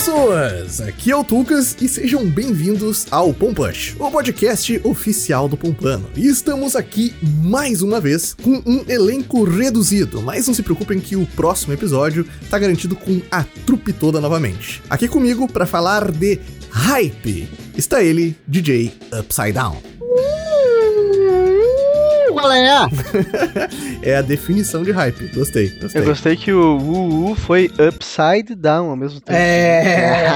pessoas! Aqui é o Tucas e sejam bem-vindos ao Pompush, o podcast oficial do Pompano. E estamos aqui mais uma vez com um elenco reduzido, mas não se preocupem que o próximo episódio tá garantido com a trupe toda novamente. Aqui comigo para falar de hype está ele, DJ Upside Down qual é? é a definição de hype. Gostei, gostei. Eu gostei que o UU foi upside down ao mesmo tempo. É.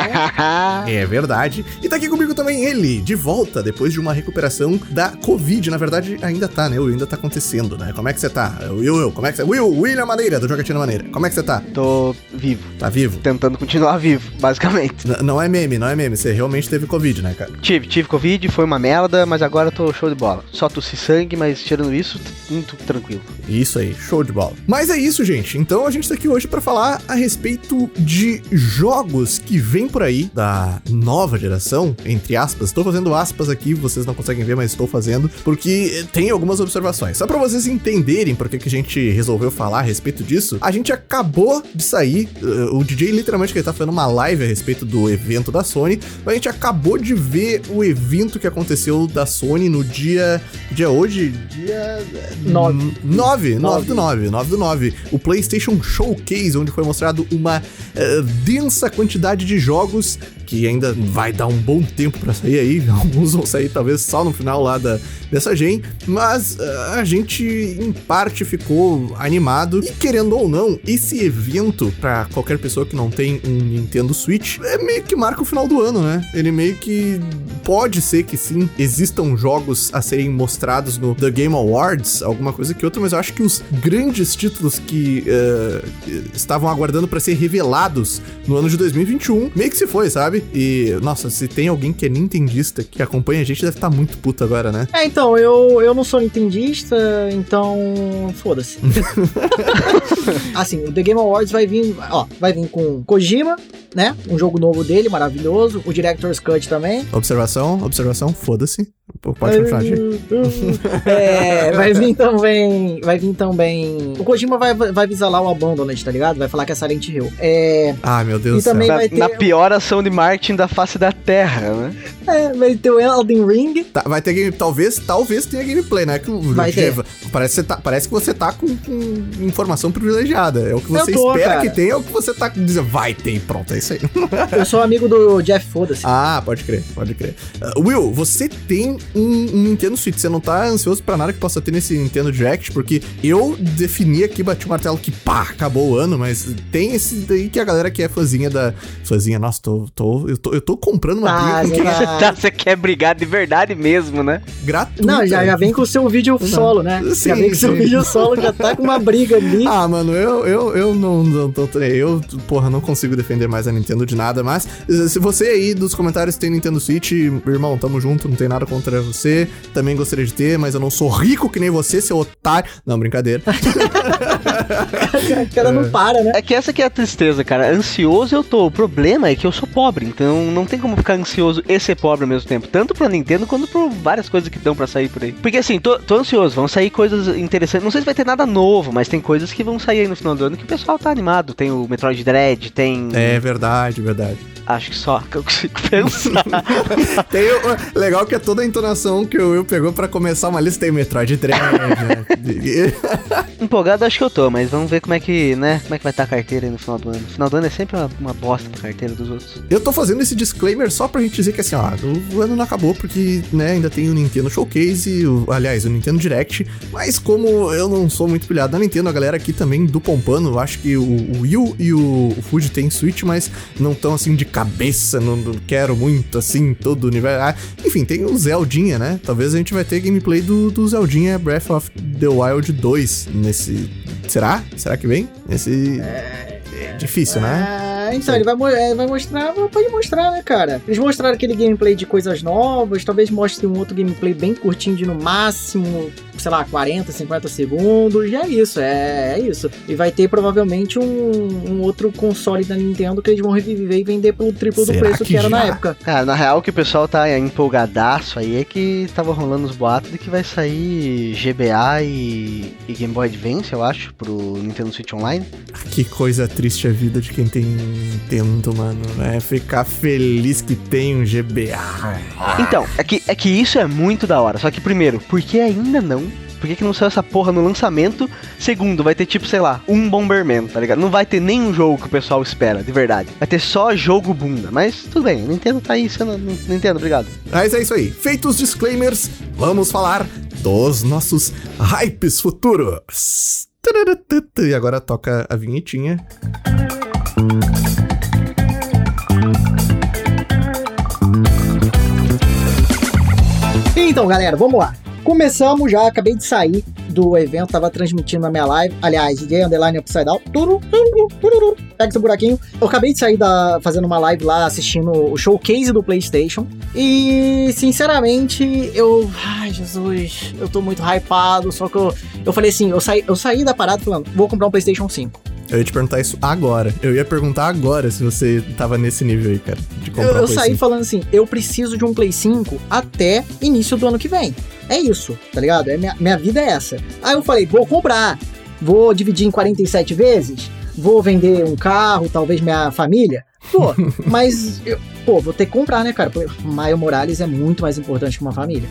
é verdade. E tá aqui comigo também ele, de volta, depois de uma recuperação da Covid. Na verdade, ainda tá, né? O ainda tá acontecendo, né? Como é que você tá? Will, Will, como é que você... Will, William Maneira, do Jogatina Maneira. Como é que você tá? Tô vivo. Tá vivo? Tentando continuar vivo, basicamente. N não é meme, não é meme. Você realmente teve Covid, né, cara? Tive, tive Covid, foi uma merda, mas agora tô show de bola. Só tossi sangue, mas tirando isso, muito tranquilo. Isso aí, show de bola. Mas é isso, gente. Então a gente tá aqui hoje para falar a respeito de jogos que vêm por aí da nova geração, entre aspas. Estou fazendo aspas aqui, vocês não conseguem ver, mas estou fazendo, porque tem algumas observações. Só para vocês entenderem por que, que a gente resolveu falar a respeito disso, a gente acabou de sair, uh, o DJ literalmente que ele tá fazendo uma live a respeito do evento da Sony, mas a gente acabou de ver o evento que aconteceu da Sony no dia, dia hoje, dia 9. 9, 9 do 9, 9 do 9. O PlayStation Showcase, onde foi mostrado uma uh, densa quantidade de jogos que ainda vai dar um bom tempo para sair aí. Alguns vão sair talvez só no final lá da, dessa gen, mas uh, a gente em parte ficou animado e querendo ou não, esse evento para qualquer pessoa que não tem um Nintendo Switch é meio que marca o final do ano, né? Ele meio que pode ser que sim existam jogos a serem mostrados no The Game Awards, alguma coisa que outra, mas eu acho que os grandes títulos que uh, estavam aguardando para ser revelados no ano de 2021 meio que se foi, sabe? E, nossa, se tem alguém que é nintendista que acompanha a gente, deve estar tá muito puto agora, né? É, então, eu, eu não sou nintendista, então foda-se. assim, o The Game Awards vai vir, ó, vai vir com Kojima, né? Um jogo novo dele, maravilhoso. O Director's Cut também. Observação, observação, foda-se. Pode continuar, É, vai vir também. Vai vir também. O Kojima vai, vai avisar lá o Abandoned, tá ligado? Vai falar que é Silent Hill. É. Ah, meu Deus e também céu. Vai ter... Na pior ação de marketing da face da Terra, né? É, vai ter o Elden Ring. Tá, vai ter game. Talvez, talvez tenha gameplay, né? Que vai ter. Parece, tá, parece que você tá com, com, informação privilegiada. É o que você tô, espera cara. que tenha, é o que você tá dizendo. Vai ter, pronto, é isso aí. Eu sou amigo do Jeff Foda-se. Ah, pode crer, pode crer. Uh, Will, você tem um, um, Nintendo Switch. Você não tá ansioso pra nada que possa ter nesse Nintendo Direct? Porque eu defini aqui, bati o martelo que pá, acabou o ano, mas tem esse daí que a galera que é fãzinha da. Fãzinha, nossa, tô, tô, eu, tô, eu tô comprando uma ah, briga com quem... tá, Você quer brigar de verdade mesmo, né? Gratuito. Não, já, já vem com o seu vídeo solo, né? Sim, já vem com o seu vídeo solo, já tá com uma briga ali. Ah, mano, eu, eu, eu não, não tô. Eu, porra, não consigo defender mais a Nintendo de nada, mas se você aí dos comentários tem Nintendo Switch, irmão, tamo junto, não tem nada contra você também gostaria de ter, mas eu não sou rico que nem você, seu otário. Não, brincadeira. o cara não para, né? É que essa que é a tristeza, cara. Ansioso eu tô. O problema é que eu sou pobre, então não tem como ficar ansioso e ser pobre ao mesmo tempo. Tanto pra Nintendo quanto por várias coisas que dão pra sair por aí. Porque assim, tô, tô ansioso, vão sair coisas interessantes. Não sei se vai ter nada novo, mas tem coisas que vão sair aí no final do ano que o pessoal tá animado. Tem o Metroid Dread, tem. É verdade, verdade. Acho que só que eu consigo pensar. tem o, legal que é toda a entonação que o Will pegou pra começar uma lista. Tem Metroid Dread. né? Empolgado acho que eu mas vamos ver como é que, né? Como é que vai estar tá a carteira aí no final do ano. No final do ano é sempre uma, uma bosta a carteira dos outros. Eu tô fazendo esse disclaimer só pra gente dizer que assim, ó, o ano não acabou porque, né, ainda tem o Nintendo Showcase, o, aliás, o Nintendo Direct. Mas como eu não sou muito pilhado na Nintendo, a galera aqui também do Pompano, eu acho que o, o Will e o, o Fuji tem Switch, mas não tão assim de cabeça, não, não quero muito assim, todo o universo. Ah, enfim, tem o Zeldinha, né? Talvez a gente vai ter gameplay do, do Zeldinha Breath of the Wild 2 nesse. Será? Será que vem? Nesse. É difícil, né? É, então, ele vai, é, vai mostrar, pode mostrar, né, cara? Eles mostraram aquele gameplay de coisas novas, talvez mostre um outro gameplay bem curtinho de no máximo sei lá, 40, 50 segundos, e é isso, é, é isso. E vai ter provavelmente um, um outro console da Nintendo que eles vão reviver e vender pelo triplo do Será preço que, que era na já? época. Cara, na real que o pessoal tá empolgadaço aí é que tava rolando os boatos de que vai sair GBA e, e Game Boy Advance, eu acho, pro Nintendo Switch Online. Que coisa triste a vida de quem tem Nintendo, mano. É ficar feliz que tem um GBA. Então, é que, é que isso é muito da hora. Só que, primeiro, por que ainda não? Por que, que não saiu essa porra no lançamento? Segundo, vai ter tipo, sei lá, um Bomberman, tá ligado? Não vai ter nenhum jogo que o pessoal espera, de verdade. Vai ter só jogo bunda. Mas tudo bem, Nintendo tá aí sendo. Nintendo, obrigado. Mas é isso aí. Feitos os disclaimers, vamos falar dos nossos hypes futuros. E agora toca a vinhetinha. Então, galera, vamos lá. Começamos já, acabei de sair do evento, tava transmitindo na minha live. Aliás, DJ Underline Upside Down. Turu, turu, tururu. Pega esse buraquinho. Eu acabei de sair da, fazendo uma live lá, assistindo o showcase do PlayStation. E, sinceramente, eu. Ai, Jesus, eu tô muito hypado. Só que eu, eu falei assim: eu saí, eu saí da parada falando, vou comprar um PlayStation 5. Eu ia te perguntar isso agora. Eu ia perguntar agora se você tava nesse nível aí, cara. De comprar Eu, um eu saí 5. falando assim: eu preciso de um Play 5 até início do ano que vem. É isso, tá ligado? É minha, minha vida é essa. Aí eu falei: vou comprar, vou dividir em 47 vezes, vou vender um carro, talvez minha família. Pô, mas, eu, pô, vou ter que comprar, né, cara? Porque Maio Morales é muito mais importante que uma família.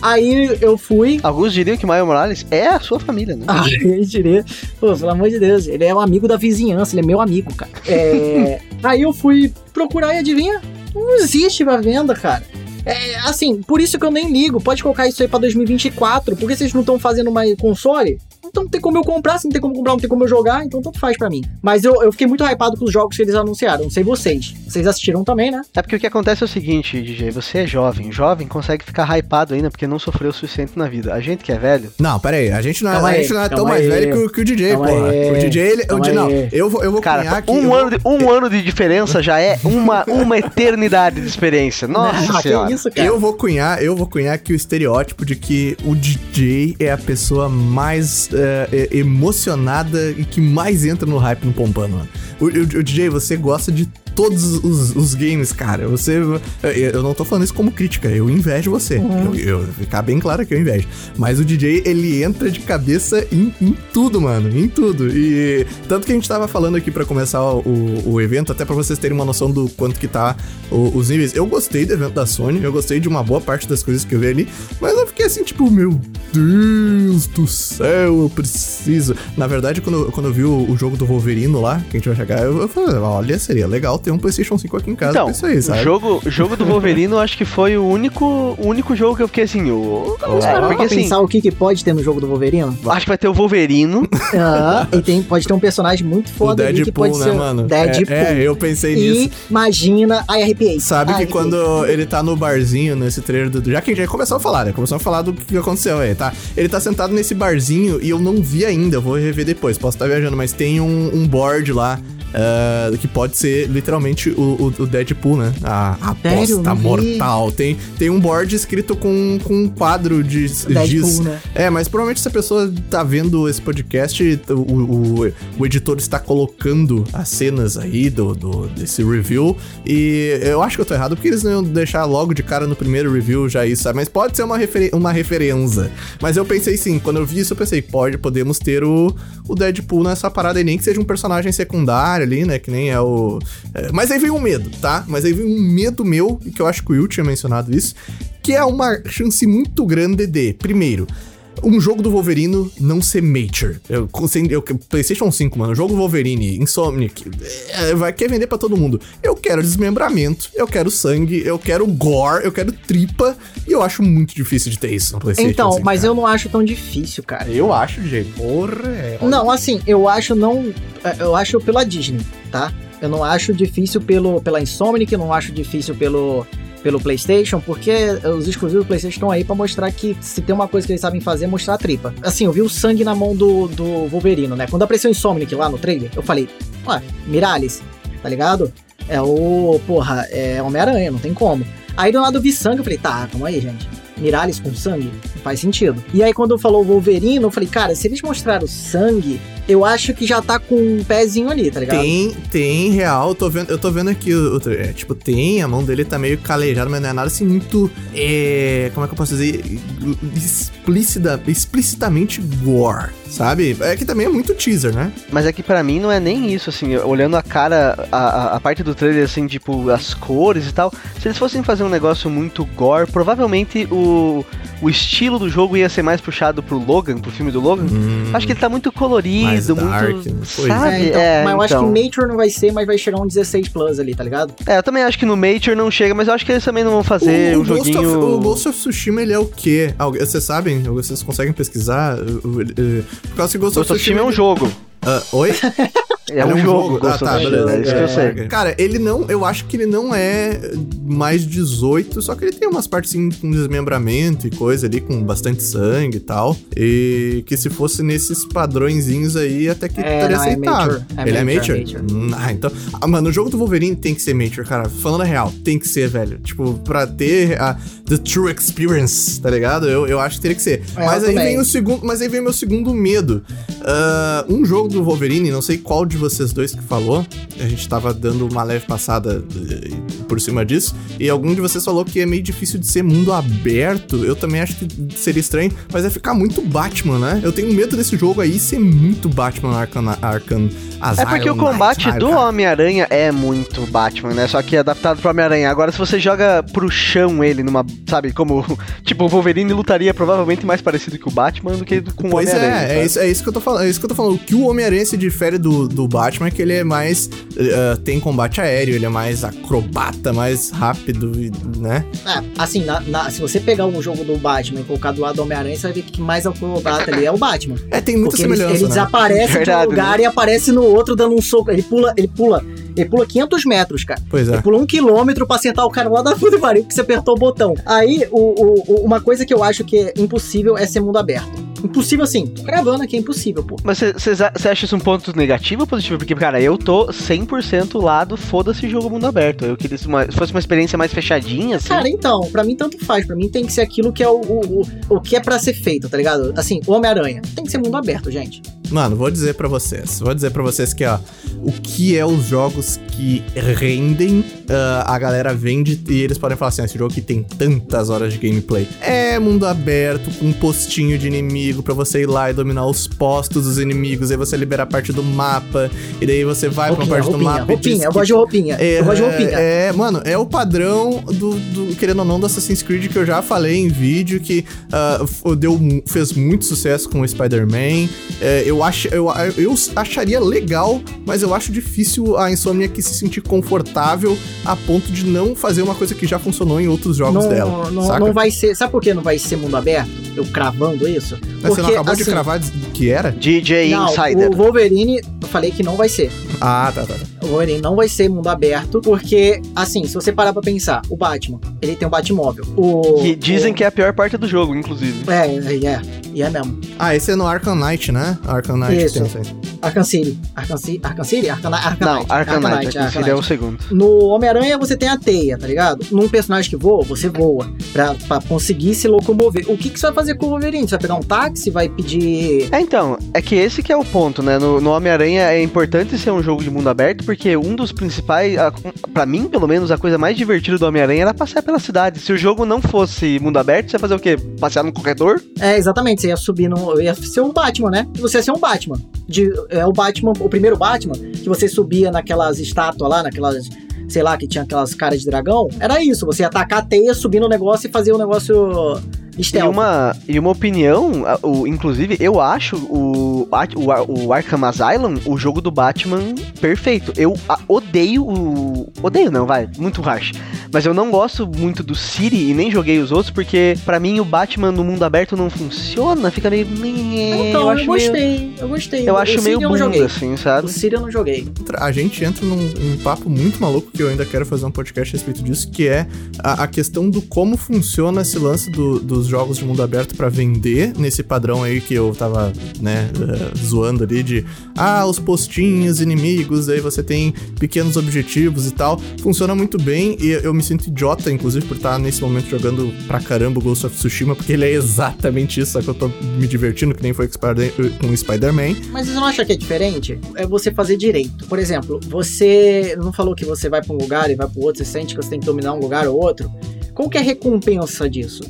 Aí eu fui. Alguns diriam que Mario Morales é a sua família, né? Ah, eu diria. Pô, pelo amor de Deus, ele é um amigo da vizinhança, ele é meu amigo, cara. É, aí eu fui procurar e adivinha? Não existe pra venda, cara. É, assim, por isso que eu nem ligo. Pode colocar isso aí pra 2024. Por que vocês não estão fazendo mais console? Então não tem como eu comprar, se não tem como comprar, não tem como eu jogar, então tanto faz pra mim. Mas eu, eu fiquei muito hypado com os jogos que eles anunciaram. Não sei vocês. Vocês assistiram também, né? É porque o que acontece é o seguinte, DJ, você é jovem. Jovem consegue ficar hypado ainda porque não sofreu o suficiente na vida. A gente que é velho, Não, pera aí. A gente não, é- Calma a aí, gente não é tão mais aí. velho que, o- que o DJ, Calma porra. aí, O DJ, ele. O não, aí. eu vou, eu vou cara, cunhar um, eu ano vou- de, um ano de diferença já é uma, uma eternidade de experiência. Nossa ah, senhora. que isso, cara. Eu vou cunhar, eu vou cunhar que o estereótipo de que o DJ é a pessoa mais é, é, emocionada e que mais entra no hype no Pompano, mano. O, o- o DJ, você gosta de todos os, os games, cara. Você. Eu, eu não tô falando isso como crítica, eu invejo você. Eu, eu- ficar bem claro que eu invejo. Mas o DJ, ele entra de cabeça em, em tudo, mano. Em tudo. E tanto que a gente tava falando aqui pra começar o, o evento, até pra vocês terem uma noção do quanto que tá o- os níveis. Eu gostei do evento da Sony, eu gostei de uma boa parte das coisas que eu vi ali, mas eu fiquei assim, tipo, meu Deus do céu, eu preciso. Na verdade, quando, eu- quando eu vi o, o jogo do Wolverino lá, que a gente vai chegar, eu, eu falei, olha, seria legal ter um PlayStation 5 aqui em casa Então, isso aí, o sabe? jogo, o jogo do Wolverine eu acho que foi o único, o único jogo que eu fiquei assim, o... Vamos é, porque pra assim, pensar o que, que pode ter no jogo do Wolverine? acho que vai ter o Wolverino, Ah, e tem, pode ter um personagem muito O foda ali que Deadpool, pode né, ser mano? Deadpool. É, é, eu pensei nisso. E imagina. Ai, arrepiei. Sabe Ai, que arrepiei. quando ele tá no barzinho, nesse trailer do. Já que a gente já começou a falar, né? Começou a falar do que aconteceu aí, tá? Ele tá sentado nesse barzinho e eu não vi ainda, eu vou rever depois, posso estar viajando, mas tem um, um board lá. Ah, que pode ser literalmente o, o- o Deadpool, né? A Sério? aposta mortal. Tem, tem um board escrito com, com um quadro de Deadpool, giz. né? É, mas provavelmente se a pessoa tá vendo esse podcast, o, o, o editor está colocando as cenas aí do, do, desse review. E eu acho que eu tô errado, porque eles não iam deixar logo de cara no primeiro review já isso, sabe? Mas pode ser uma, referen uma referência. Mas eu pensei sim, quando eu vi isso, eu pensei, pode, podemos ter o, o Deadpool nessa parada aí, nem que seja um personagem secundário ali, né? Que nem é o. é, mas aí veio um medo, tá? Mas aí veio um medo meu, que eu acho que o Will tinha mencionado isso, que é uma chance muito grande de, primeiro, um jogo do Wolverino não ser mature. Eu, sem- eu, PlayStation 5, mano, jogo do Wolverine, Insomniac, é, vai querer vender pra todo mundo. Eu quero desmembramento, eu quero sangue, eu quero gore, eu quero tripa, e eu acho muito difícil de ter isso no PlayStation Então, 5. mas cara. eu não acho tão difícil, cara. Eu acho, gente. Porra, é. Não, assim, eu acho não. é, Eu acho pela Disney, tá? Eu não acho difícil pelo, pela Insomniac, eu não acho difícil pelo, pelo PlayStation, porque os exclusivos do PlayStation estão aí pra mostrar que se tem uma coisa que eles sabem fazer é mostrar a tripa. Assim, eu vi o sangue na mão do, do Wolverino, né? Quando apareceu o Insomniac lá no trailer, eu falei, ué, Miralles, tá ligado? É o. Porra, é Homem-Aranha, não tem como. Aí do lado eu vi sangue, eu falei, tá, calma aí, gente. Mirales com sangue? Não faz sentido. E aí, quando falou Wolverine, eu falei, cara, se eles mostraram sangue, eu acho que já tá com um pezinho ali, tá ligado? Tem, tem, real. Eu tô vendo, eu tô vendo aqui, o, o- é, tipo, tem, a mão dele tá meio calejada, mas não é nada assim muito. É, como é que eu posso dizer? Explícita, explicitamente gore, sabe? É que também é muito teaser, né? Mas é que pra mim não é nem isso, assim, olhando a cara, a, a, a parte do trailer, assim, tipo, as cores e tal. Se eles fossem fazer um negócio muito gore, provavelmente o, o estilo do jogo ia ser mais puxado pro Logan, pro filme do Logan. Acho que ele tá muito colorido, Mais dark, muito. Pois Sabe? É, então, É, mas eu acho então. que Nature não vai ser, mas vai chegar um 16 Plus ali, tá ligado? É, eu também acho que no Mature não chega, mas eu acho que eles também não vão fazer o, um o Ghost joguinho. of, o Ghost of Tsushima, ele é o quê? Algu- Vocês sabem? Vocês conseguem pesquisar? Por causa que Ghost, Ghost of Tsushima é um jogo. Ah, oi? É Ele um jogo, Ah, Ghost tá, beleza. É isso que eu É. sei. Cara, ele não. Eu acho que ele não é mais 18, só que ele tem umas partes assim, com desmembramento e coisa ali, com bastante sangue e tal. E que se fosse nesses padrõezinhos aí, até que É, estaria não, é aceitável. É ele é Mature, Mature? é. Hum, Ah, então. Ah, mano, o jogo do Wolverine tem que ser Mature, cara. Falando a real, tem que ser, velho. Tipo, pra ter a The True Experience, tá ligado? Eu, eu acho que teria que ser. É, mas aí também. vem o segundo. Mas aí vem o meu segundo medo. Ah, um jogo do Wolverine, não sei qual de vocês dois que falou. A gente tava dando uma leve passada eh, por cima disso. E algum de vocês falou que é meio difícil de ser mundo aberto. Eu também acho que seria estranho, mas é ficar muito Batman, né? Eu tenho medo desse jogo aí ser muito Batman Arkham, Arkham É porque o combate do Homem-Aranha é muito Batman, né? Só que é adaptado pro Homem-Aranha. Agora, se você joga pro chão ele numa. Sabe, como. Tipo, o Wolverine lutaria provavelmente mais parecido com o Batman do que com o Pois Homem-Aranha. é, é isso, é isso que eu tô falando. É isso que eu tô falando. O que o Homem-Aranha se difere do, do Batman é que ele é mais. eh, tem combate aéreo, ele é mais acrobata, mais rápido, né? É, assim, na- na- se você pegar um jogo do Batman e colocar do lado do Homem-Aranha, você vai ver que mais acrobata ali é o Batman. É, tem muita Porque ele, semelhança, ele né? desaparece de Verdade, um lugar e aparece no outro dando um soco. Ele pula, ele pula, ele pula 500 metros, cara. Pois é. Ele pula um quilômetro pra acertar o cara lá da puta que pariu, que você apertou o botão. Aí, o, o- o- uma coisa que eu acho que é impossível é ser mundo aberto. Impossível assim, tô gravando aqui, é impossível, pô. Mas você acha isso um ponto negativo ou positivo? Porque, cara, eu tô 100% lá do foda-se jogo mundo aberto. Eu queria que uma- fosse uma experiência mais fechadinha, assim. Cara, então, pra mim tanto faz. Pra mim tem que ser aquilo que é o, o, o, o que é pra ser feito, tá ligado? Assim, o Homem-Aranha. Tem que ser mundo aberto, gente. Mano, vou dizer pra vocês. Vou dizer pra vocês que, ó, o que é os jogos que rendem, ah, a galera vende e eles podem falar assim: "Ah, esse jogo aqui tem tantas horas de gameplay. É mundo aberto, com um postinho de inimigo pra você ir lá e dominar os postos dos inimigos, aí você libera a parte do mapa, e daí você vai pra uma Roupinha, parte do roupinha, mapa e roupinha. Eu que gosto de roupinha. é, Eu gosto de roupinha. É, mano, é o padrão do, do, querendo ou não, do Assassin's Creed que eu já falei em vídeo, que f- deu, fez muito sucesso com o Spider-Man. É, eu, acho, eu, eu acharia legal, mas eu acho difícil a Insomniac se sentir confortável a ponto de não fazer uma coisa que já funcionou em outros jogos não, dela. não, não vai ser. Sabe por que não vai ser mundo aberto? Eu cravando isso? Mas você não acabou de assim, cravar que era? DJ Não, Insider. o Wolverine, eu falei que não vai ser. Ah, tá, tá. tá. O Wolverine não vai ser mundo aberto, porque, assim, se você parar pra pensar, o Batman, ele tem um Batmóvel. O, Que dizem o, que é a pior parte do jogo, inclusive. É, é, é, e é mesmo. Ah, esse é no Arkham Knight, né? Arkham Knight Isso. tem isso aí. Arkham City. Arkham City? Arkham City? Arkham, Arkham Não, Knight. Arkham Knight, Knight, Arkham City é o Knight. segundo. No Homem-Aranha você tem a teia, tá ligado? Num personagem que voa, você voa. Pra, pra conseguir se locomover. O que, que você vai fazer com o Wolverine? Você vai pegar um táxi? Vai pedir. É, então, é que esse que é o ponto, né? No, no Homem-Aranha é importante ser um jogo de mundo aberto, porque um dos principais, a- pra mim, pelo menos, a coisa mais divertida do Homem-Aranha era passear pela cidade. Se o jogo não fosse mundo aberto, você ia fazer o quê? Passear no corredor? É, exatamente. Você ia subir no. Ia ser um Batman, né? Você ia ser um Batman. De, é o Batman, o primeiro Batman, que você subia naquelas estátuas lá, naquelas. Sei lá, que tinha aquelas caras de dragão. Era isso. Você ia atacar a teia, subir no negócio e fazer o negócio. E Stealth. uma, e uma opinião, o, inclusive, eu acho o, o, o Arkham Asylum o jogo do Batman perfeito. Eu a- odeio o. Odeio não, vai, muito harsh. Mas eu não gosto muito do City e nem joguei os outros, porque pra mim o Batman no mundo aberto não funciona, fica meio. Então, eu eu, acho meio, gostei. Eu gostei. eu O acho City meio bunda, joguei. assim, sabe? O Siri eu não joguei. a gente entra num, num papo muito maluco que eu ainda quero fazer um podcast a respeito disso, que é a, a questão do como funciona esse lance do- dos jogos de mundo aberto pra vender nesse padrão aí que eu tava, né, eh, zoando ali de ah, os postinhos inimigos, aí você tem pequenos objetivos e tal. Funciona muito bem e eu me sinto idiota, inclusive, por estar nesse momento jogando pra caramba o Ghost of Tsushima, porque ele é exatamente isso, só que eu tô me divertindo, que nem foi com o Spider-Man. Mas você não acha que é diferente? É você fazer direito. Por exemplo, você não falou que você vai pra um lugar e vai pro outro, você sente que você tem que dominar um lugar ou outro. Qual que é a recompensa disso?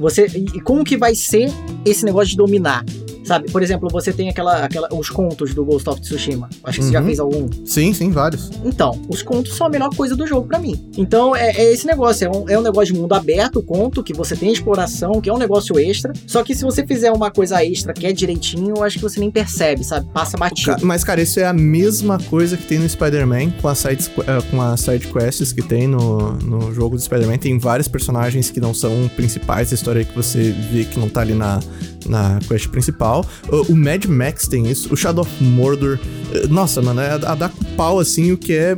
Você, e como que vai ser esse negócio de dominar? Sabe, por exemplo, você tem aquela, aquela, os contos do Ghost of Tsushima. Acho que uhum. você já uhum. fez algum. Sim, sim, vários. Então, os contos são a melhor coisa do jogo para mim. Então, é, é, esse negócio. É um, é um negócio de mundo aberto, conto, que você tem exploração, que é um negócio extra. Só que se você fizer uma coisa extra que é direitinho, eu acho que você nem percebe, sabe? Passa batido. Mas, cara, isso é a mesma coisa que tem no Spider-Man com, as side, uh, com as side quests que tem no, no jogo do Spider-Man. Tem vários personagens que não são principais da história que você vê que não tá ali na, na quest principal. O, o, Mad Max tem isso, o Shadow of Mordor. Eh, nossa, mano, é a, a dar com pau assim, o que é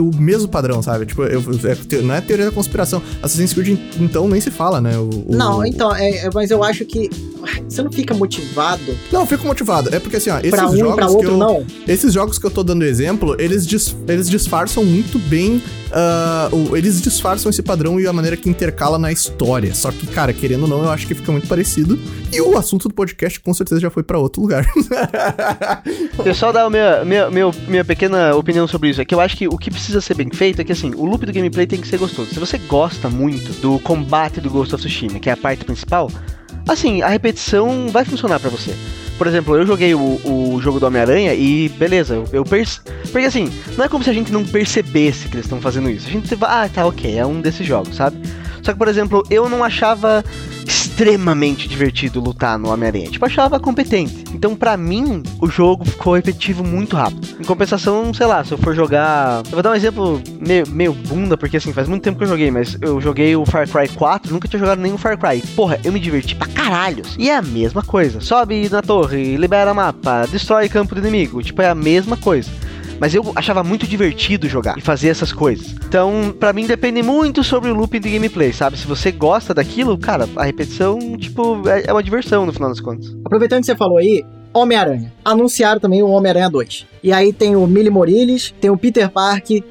o mesmo padrão, sabe? Tipo, eu, é, não é teoria da conspiração. Assassin's Creed, então, nem se fala, né? O, o, não, então, é, é, mas eu acho que você não fica motivado. Não, eu fico motivado. É porque assim, ó, esses pra um, jogos. Pra outro, eu, não. Esses jogos que eu tô dando exemplo, eles, dis, eles disfarçam muito bem. Uh, eles disfarçam esse padrão e a maneira que intercala na história. Só que, cara, querendo ou não, eu acho que fica muito parecido. E o assunto do podcast com certeza já foi para outro lugar. eu só dar a minha, minha, minha, minha pequena opinião sobre isso. É que eu acho que o que precisa ser bem feito é que assim, o loop do gameplay tem que ser gostoso. Se você gosta muito do combate do Ghost of Tsushima, que é a parte principal, assim, a repetição vai funcionar para você. Por exemplo, eu joguei o, o jogo do Homem-Aranha e beleza, eu, eu perce... Porque assim, não é como se a gente não percebesse que eles estão fazendo isso. A gente vai, ah, tá, ok, é um desses jogos, sabe? Só que, por exemplo, eu não achava extremamente divertido lutar no Homem-Aranha. Tipo, achava competente. Então, para mim, o jogo ficou repetitivo muito rápido. Em compensação, sei lá, se eu for jogar. Eu vou dar um exemplo meio, meio bunda, porque assim, faz muito tempo que eu joguei, mas eu joguei o Far Cry 4, nunca tinha jogado nenhum Far Cry. Porra, eu me diverti pra caralho. E é a mesma coisa. Sobe na torre, libera mapa, destrói campo do inimigo. Tipo, é a mesma coisa. Mas eu achava muito divertido jogar e fazer essas coisas. Então, para mim depende muito sobre o looping de gameplay, sabe? Se você gosta daquilo, cara, a repetição, tipo, é, é uma diversão no final das contas. Aproveitando que você falou aí, Homem-Aranha. Anunciaram também o Homem-Aranha 2. E aí tem o Millie Morales, tem o Peter Parker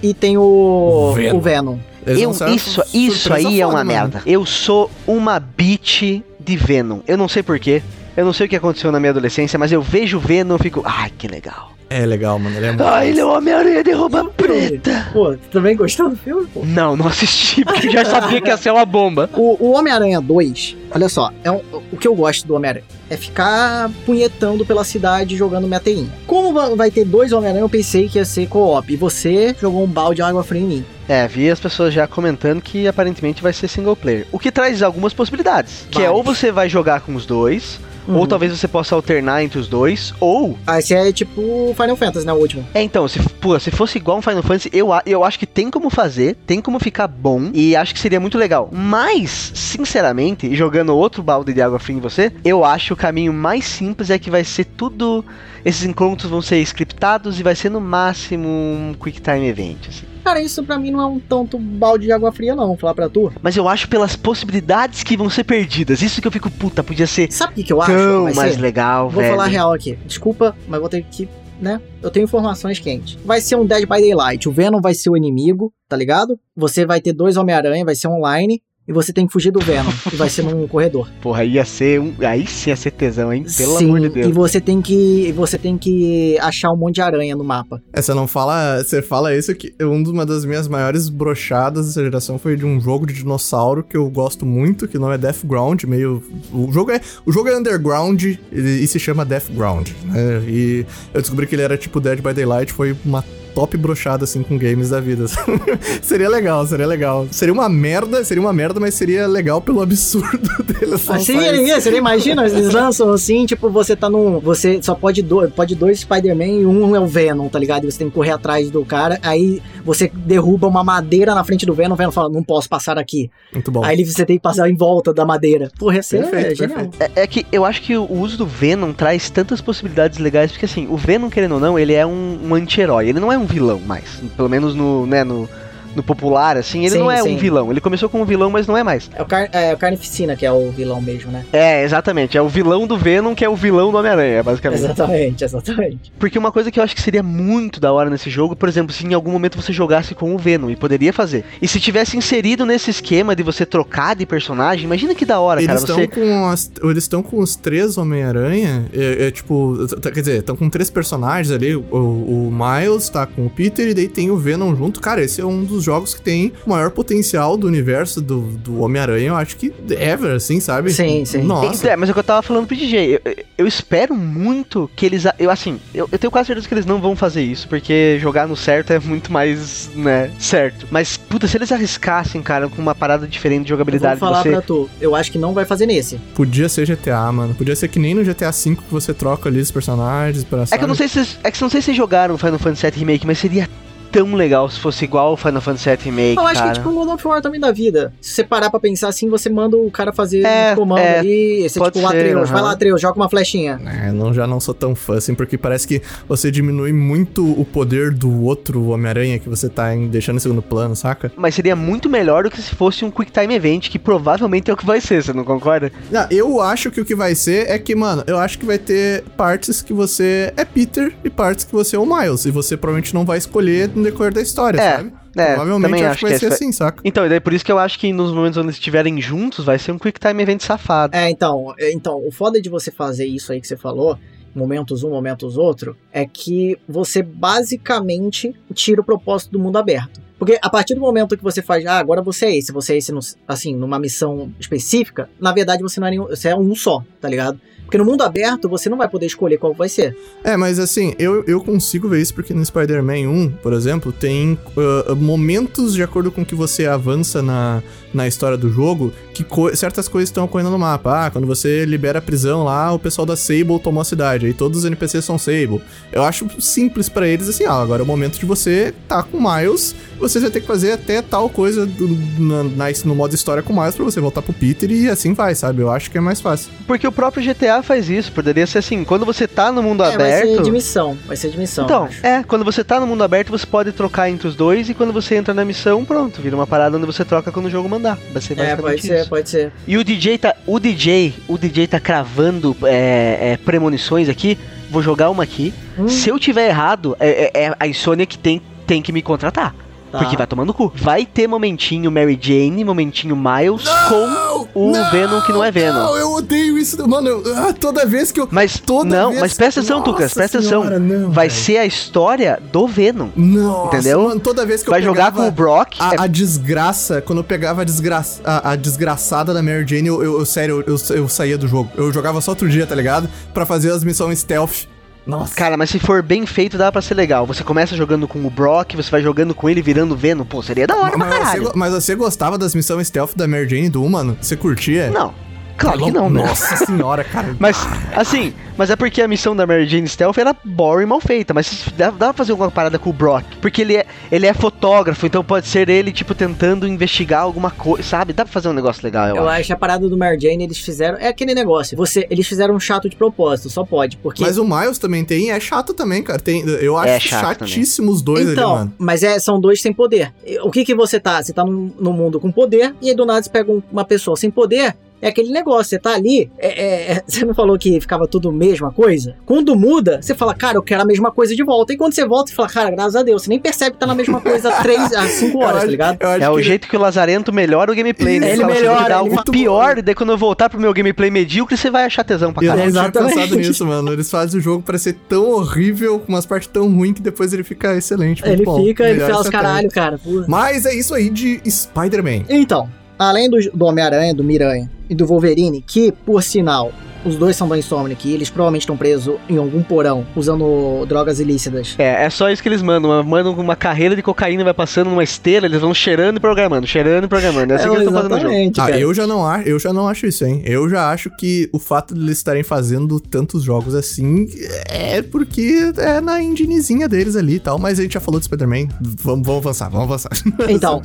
e tem o Venom. O Venom. Eu, isso, isso aí é uma mano. merda. Eu sou uma bitch de Venom. Eu não sei porquê. Eu não sei o que aconteceu na minha adolescência, mas eu vejo Venom e fico, ai, que legal. É legal, mano. Ele é muito Ah, ele é o Homem-Aranha de roupa preta. Pô, tu também gostou do filme, pô? Não, não assisti, porque já sabia que ia ser uma bomba. O, o Homem-Aranha 2, olha só, é um, o que eu gosto do Homem-Aranha é ficar punhetando pela cidade jogando meteinha. Como vai ter dois Homem-Aranha, eu pensei que ia ser co-op. E você jogou um balde de água fria em mim. É, vi as pessoas já comentando que aparentemente vai ser single player. O que traz algumas possibilidades. Que é ou você vai jogar com os dois, Uhum. Ou talvez você possa alternar entre os dois, ou... Ah, esse é tipo Final Fantasy, né, o último. É, então, se, pô, se fosse igual um Final Fantasy, eu, eu acho que tem como fazer, tem como ficar bom, e acho que seria muito legal. Mas, sinceramente, jogando outro balde de água fria em você, eu acho que o caminho mais simples é que vai ser tudo... Esses encontros vão ser scriptados e vai ser no máximo um Quick Time Event, assim. Cara, isso pra mim não é um tanto balde de água fria, não, falar pra tu. Mas eu acho pelas possibilidades que vão ser perdidas. Isso que eu fico, puta, podia ser. Sabe o que, que eu acho? Tão mais ser? legal, Vou velho. falar real aqui. Desculpa, mas vou ter que. Né? Eu tenho informações quentes. Vai ser um Dead by Daylight. O Venom vai ser o inimigo, tá ligado? Você vai ter dois Homem-Aranha, vai ser online e você tem que fugir do Venom, que vai ser num corredor. Porra, ia ser um. Aí sim ia ser tesão, hein? Pelo sim, amor de Deus. E você tem que. Você tem que achar um monte de aranha no mapa. É, você não fala. Você fala isso que uma das minhas maiores brochadas dessa geração foi de um jogo de dinossauro que eu gosto muito, que não é Deathground, meio. O jogo é. O jogo é underground e, e se chama Deathground. Né? E eu descobri que ele era tipo Dead by Daylight, foi uma top brochada, assim, com games da vida. seria legal, seria legal. Seria uma merda, seria uma merda, mas seria legal pelo absurdo deles. Ah, seria, seria, imagina, eles lançam assim, tipo, você tá num. Você só pode, do, pode dois Spider-Man e um é o Venom, tá ligado? E você tem que correr atrás do cara, aí você derruba uma madeira na frente do Venom, o Venom fala, não posso passar aqui. Muito bom. Aí você tem que passar em volta da madeira. Porra, essa é genial. É, é, que eu acho que o uso do Venom traz tantas possibilidades legais, porque assim, o Venom, querendo ou não, ele é um, um anti-herói, ele não é um vilão mais. Pelo menos no, né, no, no popular, assim, ele Sim, não é sim. um vilão. Ele começou como um vilão, mas não é mais. É o, Car é o Carnificina que é o vilão mesmo, né? É, exatamente. É o vilão do Venom, que é o vilão do Homem-Aranha, basicamente. Exatamente, exatamente. Porque uma coisa que eu acho que seria muito da hora nesse jogo, por exemplo, se em algum momento você jogasse com o Venom, e poderia fazer. E se tivesse inserido nesse esquema de você trocar de personagem, imagina que da hora, Eles cara. estão Você. com as, eles estão com os três Homem-Aranha, é, é tipo, quer dizer, estão com três personagens ali, o, o Miles tá com o Peter e daí tem o Venom junto. Cara, esse é um dos jogos que tem o maior potencial do universo do, do Homem-Aranha, eu acho que ever, assim, sabe? Sim, sim. Nossa. É, mas é o que eu tava falando pro DJ. Eu, eu espero muito que eles. Eu, assim, eu, eu tenho quase certeza que eles não vão fazer isso, porque jogar no certo é muito mais, né, certo. Mas, puta, se eles arriscassem, cara, com uma parada diferente de Eu vou jogabilidade, falar você. pra tu, eu acho que não vai fazer nesse. Podia ser GTA, mano. Podia ser que nem no GTA V que você troca ali os personagens pra É que eu não sei se vocês, é que eu não sei se vocês jogaram Final Fantasy VII Remake, mas seria tão legal se fosse igual o Final Fantasy VII Remake, Eu acho que cara. é tipo um God of War também da vida. Se você parar pra pensar assim, você manda o cara fazer É, um comando é, ali. Você, tipo, ser, Atreus, vai aham. lá, Atreus, joga uma flechinha. É, não, já não sou tão fã, assim, porque parece que você diminui muito o poder do outro Homem-Aranha que você tá em- deixando em segundo plano, saca? Mas seria muito melhor do que se fosse um Quick Time Event, que provavelmente é o que vai ser, você não concorda? Não, eu acho que o que vai ser é que, mano, eu acho que vai ter partes que você é Peter e partes que você é o Miles. E você provavelmente não vai escolher decorrer da história, É, sabe? é, Provavelmente também acho que vai que ser assim, saca? Então, e daí por isso que eu acho que nos momentos onde eles estiverem juntos, vai ser um Quick Time Event safado. É, então, é, então, o foda de você fazer isso aí que você falou, momentos um, momentos outro, é que você basicamente tira o propósito do mundo aberto. Porque a partir do momento que você faz, ah, agora você é esse, você é esse, no- assim, numa missão específica, na verdade você não é nenhum, você é um só, tá ligado? Porque no mundo aberto você não vai poder escolher qual vai ser. É, mas assim, eu, eu consigo ver isso porque no Spider-Man 1, por exemplo, tem ah, momentos de acordo com que você avança na, na história do jogo que co- certas coisas estão ocorrendo no mapa. Ah, quando você libera a prisão lá, o pessoal da Sable tomou a cidade, aí todos os NPCs são Sable. Eu acho simples pra eles assim, ah, agora é o momento de você tá com o Miles, você vai ter que fazer até tal coisa do- na, na- no modo história com o Miles pra você voltar pro Peter e assim vai, sabe? Eu acho que é mais fácil. Porque o próprio GTA faz isso, poderia ser assim, quando você tá no mundo É, vai ser aberto... de missão, vai ser de missão. Então, é, quando você tá no mundo aberto, você pode trocar entre os dois, e quando você entra na missão, pronto, vira uma parada onde você troca quando o jogo mandar. Vai ser É, pode ser, isso. pode ser. E o DJ tá. O DJ, o DJ tá cravando é, é, premonições aqui. Vou jogar uma aqui. Hum, Se eu tiver errado, é, é- é a Insônia que tem, tem que me contratar. Tá. Porque vai tomando cu. Vai ter momentinho Mary Jane, momentinho Miles com o Venom que não é Venom. Não, eu odeio isso. Mano, eu- ah, toda vez que eu. Mas Toda não, vez- mas presta atenção, Nossa Tucas, presta atenção. não, vai velho. ser a história do Venom. Nossa, Entendeu? Mano, toda vez que Vai eu jogar pegava com o Brock. é- a, a desgraça, quando eu pegava a, desgraça, a, a desgraçada da Mary Jane, eu, eu- eu- sério, eu, eu saía do jogo. Eu jogava só outro dia, tá ligado? Pra fazer as missões stealth. Nossa. Cara, mas se for bem feito, dá pra ser legal. Você começa jogando com o Brock, você vai jogando com ele virando Venom. Pô, seria da hora pra mas, você, mas você gostava das missões stealth da Mary Jane do 1, mano? Você curtia? Não, claro que não, né? Nossa senhora, cara. Mas, assim, mas é porque a missão da Mary Jane Stealth era boring mal feita, mas dá, dá pra fazer alguma parada com o Brock. Porque ele é, ele é fotógrafo, então pode ser ele, tipo, tentando investigar alguma coisa, sabe? Dá pra fazer um negócio legal, eu, Eu acho. acho que a parada do Mary Jane, eles fizeram. É aquele negócio. Você, eles fizeram um chato de propósito, só pode. Porque. Mas o Miles também tem, é chato também, cara. Tem, eu acho É chatíssimo os dois então, ali, mano. mas é, são dois sem poder. O que que você tá? Você tá num, num mundo com poder, e aí do nada você pega um- uma pessoa sem poder. É aquele negócio, você tá ali, é- é- é- você não falou que ficava tudo a mesma coisa? Quando muda, você fala, cara, eu quero a mesma coisa de volta. E quando você volta, você fala, cara, graças a Deus, você nem percebe que tá na mesma coisa há três, há cinco Eu horas, acho- tá ligado? eu É o que ele- jeito que o Lazarento melhora o gameplay, né? Ele fala, melhora, ele algo muito pior, e daí quando eu voltar pro meu gameplay medíocre, você vai achar tesão pra Eu não caralho. tinha Exatamente. pensado nisso, mano. Eles fazem o jogo pra ser tão horrível, com umas partes tão ruins, que depois ele fica excelente. Ele bom. fica, ele Melhor fala os caralho, cara. Mas é isso aí de Spider-Man. Então, além do, do Homem-Aranha, do Miranha e do Wolverine, que, por sinal, os dois são da Insomniac e eles provavelmente estão presos em algum porão usando drogas ilícitas. É, é só isso que eles mandam. Mandam uma carreira de cocaína, vai passando numa esteira, eles vão cheirando e programando, cheirando e programando. É assim que eles estão fazendo o jogo. exatamente, Ah, eu já, não acho, eu já não acho isso, hein? Eu já acho que o fato de eles estarem fazendo tantos jogos assim é porque é na enginezinha deles ali e tal. Mas a gente já falou de Spider-Man. Vamos, vamos avançar, vamos avançar. Então,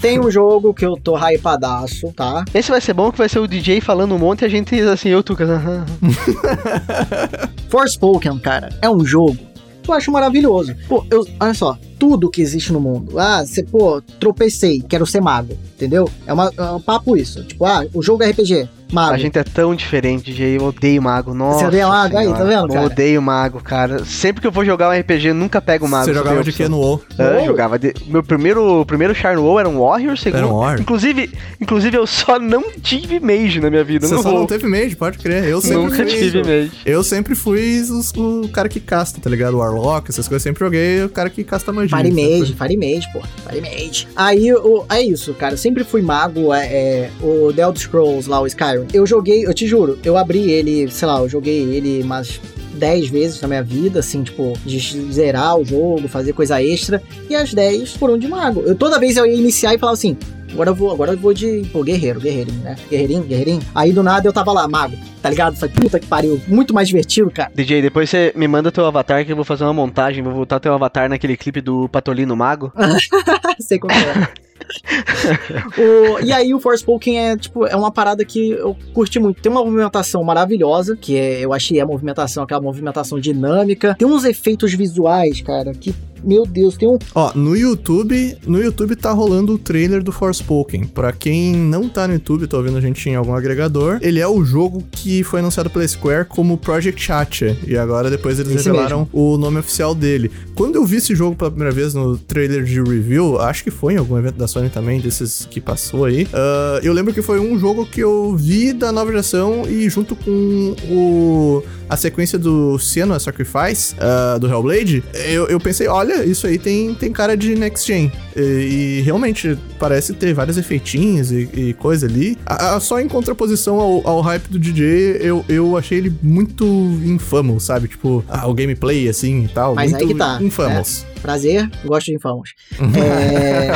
tem um jogo que eu tô hypadaço, tá? Esse vai ser bom, que vai ser o DJ falando um monte e a gente, assim, eu, Tucas, aham. Forspoken, cara, é um jogo eu acho maravilhoso. Pô, eu, olha só, tudo que existe no mundo. Ah, você, pô, tropecei, quero ser mago, entendeu? É, uma, é um papo isso. Tipo, ah, o jogo é RPG, mago. A gente é tão diferente, DJ. Eu odeio mago. Nossa. Você odeia mago aí, tá vendo, Eu cara? odeio mago, cara. Sempre que eu vou jogar um RPG, eu nunca pego mago. Você jogava de que no WoW? Ah, WoW? jogava de... Meu primeiro, primeiro Char no WoW era um Warrior, segundo... Era um Warrior. Inclusive, inclusive, eu só não tive mage na minha vida Você só WoW. não teve mage, pode crer. Eu sempre Nunca fui, tive mage. Eu sempre fui os- o cara que casta, tá ligado? O Warlock, essas coisas. Eu sempre joguei o cara que casta magia. Fire. Mage, Fire Mage, pô. Fire Mage. Aí, o, é isso, cara. Eu sempre fui mago, é, é, o The Elder Scrolls lá, o Skyrim. Eu joguei, eu te juro, eu abri ele, sei lá, eu joguei ele umas 10 vezes na minha vida, assim, tipo, de zerar o jogo, fazer coisa extra. E as 10 foram de mago. Eu toda vez eu ia iniciar e falava assim. Agora eu vou, agora eu vou de pô, guerreiro, guerreirinho, né? Guerreirinho, guerreirinho. Aí do nada eu tava lá, mago, tá ligado? Falei, puta que pariu, muito mais divertido, cara. DJ, depois você me manda teu avatar que eu vou fazer uma montagem, vou botar teu avatar naquele clipe do Patolino Mago. Sei como é. O- e aí o Forspoken é, tipo, é uma parada que eu curti muito. Tem uma movimentação maravilhosa, que é, eu achei a movimentação, aquela movimentação dinâmica. Tem uns efeitos visuais, cara, que, meu Deus, tem um... Ó, no YouTube, no YouTube tá rolando o trailer do Forspoken. Pra quem não tá no YouTube, tá ouvindo a gente em algum agregador, ele é o jogo que foi anunciado pela Square como Project Chacha. E agora depois eles Esse revelaram o nome oficial dele. Quando eu vi esse jogo pela primeira vez no trailer de review, acho que foi em algum evento da Sony também, desses que passou aí. ah, eu lembro que foi um jogo que eu vi da nova geração e junto com o a sequência do Senua Sacrifice, ah, do Hellblade, eu, eu pensei, olha, isso aí tem, tem cara de next gen. E, e realmente parece ter vários efeitinhos e, e coisa ali. A- a- só em contraposição ao, ao hype do DJ, eu, eu achei ele muito infamo, sabe? Tipo, ah, o gameplay assim e tal. Mas muito aí que tá, Infamous. Prazer, gosto de infamos. É...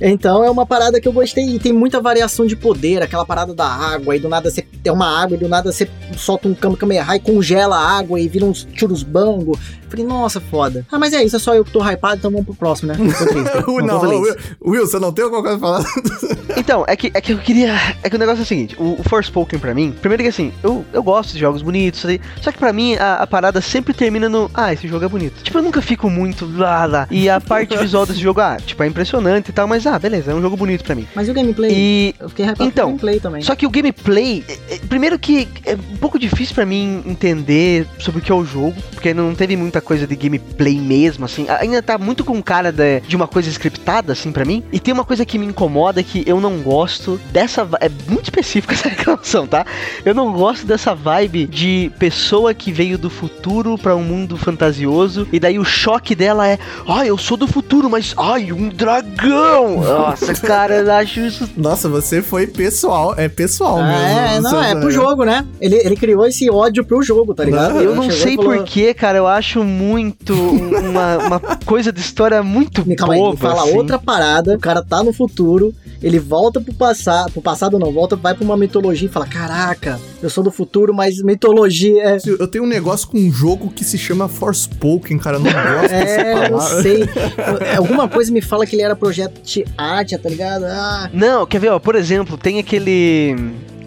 então é uma parada que eu gostei. E tem muita variação de poder, aquela parada da água, e do nada você tem uma água, e do nada você solta um Kamehameha e congela a água e vira uns churros bango. Falei, nossa, foda. Ah, mas é isso, é só eu que tô hypado, então vamos pro próximo, né? Tô. Will, não, não. Will, Will, você não tem alguma coisa pra falar? Então, é que, é que eu queria. É que o negócio é o seguinte: o, o Forspoken pra mim, primeiro que assim, eu, eu gosto de jogos bonitos, só que pra mim a, a parada sempre termina no. Ah, esse jogo é bonito. Tipo, eu nunca fico muito lá, lá. E a parte visual desse jogo, ah, tipo, é impressionante e tal, mas ah, beleza, é um jogo bonito pra mim. Mas e o gameplay? E. Eu fiquei hypado Então, com o gameplay também. Só que o gameplay, é- é- primeiro que é um pouco difícil pra mim entender sobre o que é o jogo, porque não teve muita coisa de gameplay mesmo, assim. Ainda tá muito com cara de, de uma coisa scriptada, assim, pra mim. E tem uma coisa que me incomoda que eu não gosto dessa. É muito específica essa reclamação, tá? Eu não gosto dessa vibe de pessoa que veio do futuro pra um mundo fantasioso e daí o choque dela é, ai, eu sou do futuro, mas ai, um dragão. Nossa, cara, eu acho isso Nossa, você foi pessoal, é pessoal mesmo. É, não, é pro jogo, né? Ele, ele criou esse ódio pro jogo, tá ligado? Não, Eu não sei falou, porquê, cara. Eu acho muito uma, uma coisa de história muito Me- Calma aí, boba. fala assim. outra parada, o cara tá no futuro, ele volta pro passado, pro passado não, volta, vai pra uma mitologia e fala, caraca, eu sou do futuro, mas mitologia é... Eu tenho um negócio com um jogo que se chama Forspoken, cara. Eu não gosto dessa É, eu não sei. Alguma coisa me fala que ele era projeto de arte, tá ligado? Ah, Não, quer ver, ó, por exemplo, tem aquele.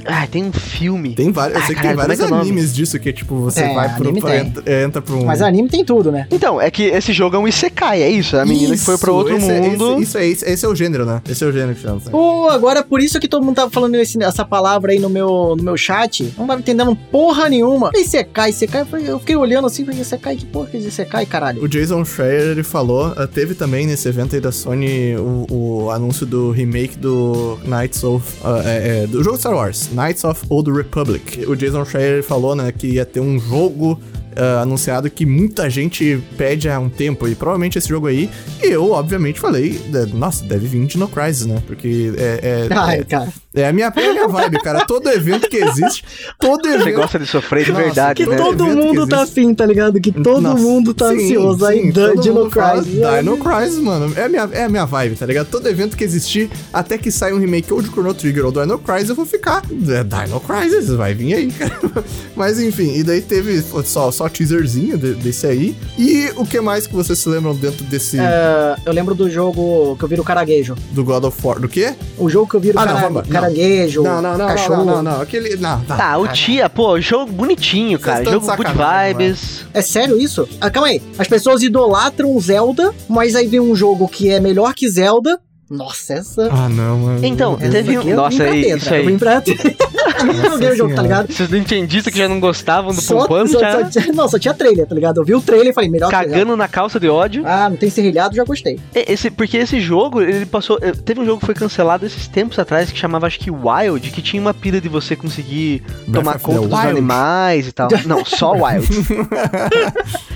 Ah, tem um filme. Tem vários, eu Ah, sei que caralho, tem vários como é que é animes disso que, tipo, você É, vai pro. pra- tem. entra, entra pra um. mas anime tem tudo, né? Então, é que esse jogo é um Isekai, é isso? A menina que foi pra Isso, outro esse é- mundo. Esse, isso é, esse, esse é o gênero, né? Esse é o gênero que chama. assim. Pô, agora por isso que todo mundo tava falando esse- essa palavra aí no meu, no meu chat. Não tava entendendo porra nenhuma. Isekai, Isekai, eu eu fiquei olhando assim, falei, Isekai, que porra que é Isekai, caralho? O Jason Schreier, ele falou, eh, teve também nesse evento aí da Sony o, o anúncio do remake do Knights of... ah, é, é, do jogo Star Wars, Knights of Old Republic. O Jason Schreier falou, né, que ia ter um jogo ah, anunciado que muita gente pede há um tempo, e provavelmente esse jogo aí, e eu, obviamente, falei, nossa, deve vir Dino Crisis, né, porque é... é, Ai, é, cara. é a minha, é a minha vibe, cara. Todo evento que existe, todo Você evento... gosta de sofrer de Nossa, verdade, Que né? todo evento que mundo tá afim, tá ligado? Que todo Nossa, mundo tá sim, ansioso. Aí, sim, todo Dino mundo Crisis. Dino Crisis, mano. É a, minha, é a minha vibe, tá ligado? Todo evento que existir, até que saia um remake ou de Chrono Trigger ou do Dino Crisis, eu vou ficar. É Dino Crisis, vai vir aí, cara. Mas enfim, e daí teve. Só, só teaserzinho de- desse aí. E o que mais que vocês se lembram dentro desse É, eu lembro do jogo que eu viro caranguejo. do God of War? Do quê? O jogo que eu viro Ah, não, cara- vamos- não. caranguejo, Não, não, não, cachorro. não, não, não, aquele, não, não. Tá, o Tia, pô, jogo bonitinho, cara. Jogo good vibes. É sério isso? Ah, calma aí. As pessoas idolatram Zelda, mas aí vem um jogo que é melhor que Zelda. Nossa, essa. Ah, não, mano. Então, Deus. teve um- Nossa, vim pra aí, tetra, isso aí. Eu vim pra tetra. Eu nem joguei o jogo, tá ligado? Esses nintendistas que já não gostavam do Só, Pumpano só, já só não, só tinha trailer, tá ligado? Eu vi o trailer e falei, melhor cagando na calça de ódio. Ah, não tem serrilhado, já gostei. Esse, porque esse jogo, ele passou. eh, Teve um jogo que foi cancelado esses tempos atrás que chamava, acho que Wild, que tinha uma pira de você conseguir Breath tomar conta dos Wild. animais e tal. Não, só Wild.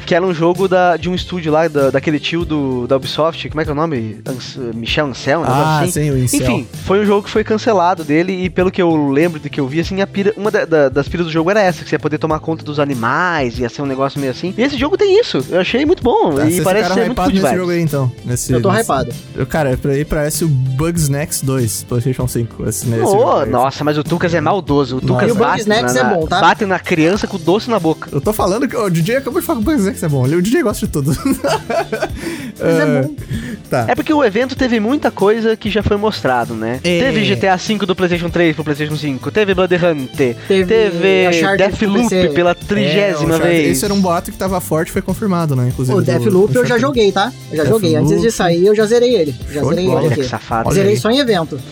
que era um jogo da, de um estúdio lá, da, daquele tio do, da Ubisoft, como é que é o nome? Ans- Michel Ancel, um Ah, assim. sim, o Incel. Enfim, foi um jogo que foi cancelado dele e pelo que eu lembro do que eu vi, assim, a pira, uma da- da- das piras do jogo era essa, que você ia poder tomar conta dos animais, ia ser um negócio meio assim. E esse jogo tem isso, eu achei muito bom Tá, e vocês parece ser muito good nesse vibes. jogo aí, então. Nesse, Eu tô nesse- hypado. Eu, Cara, pra aí parece o Bugsnax 2, PlayStation 5. Esse, nesse jogo aí. nossa, mas o Tucas é maldoso. O Tucas E o bate, na, é bom, tá? bate na criança com doce na boca. Eu tô falando que o DJ acabou de falar que o Bugsnax é bom. O DJ gosta de tudo. Mas é bom. Tá. É porque o evento teve muita coisa que já foi mostrado, né? É. Teve GTA V do PlayStation 3 pro PlayStation 5, teve Blood Hunter, Teve teve Deathloop pela É, trigésima Uncharted- vez. Esse era um boato que tava forte foi confirmado, né? Inclusive. O Deathloop eu já joguei, tá? Eu já joguei. Antes de sair, eu já zerei ele. Já Show zerei ele aqui. safado. Olha Zerei aí. só em evento.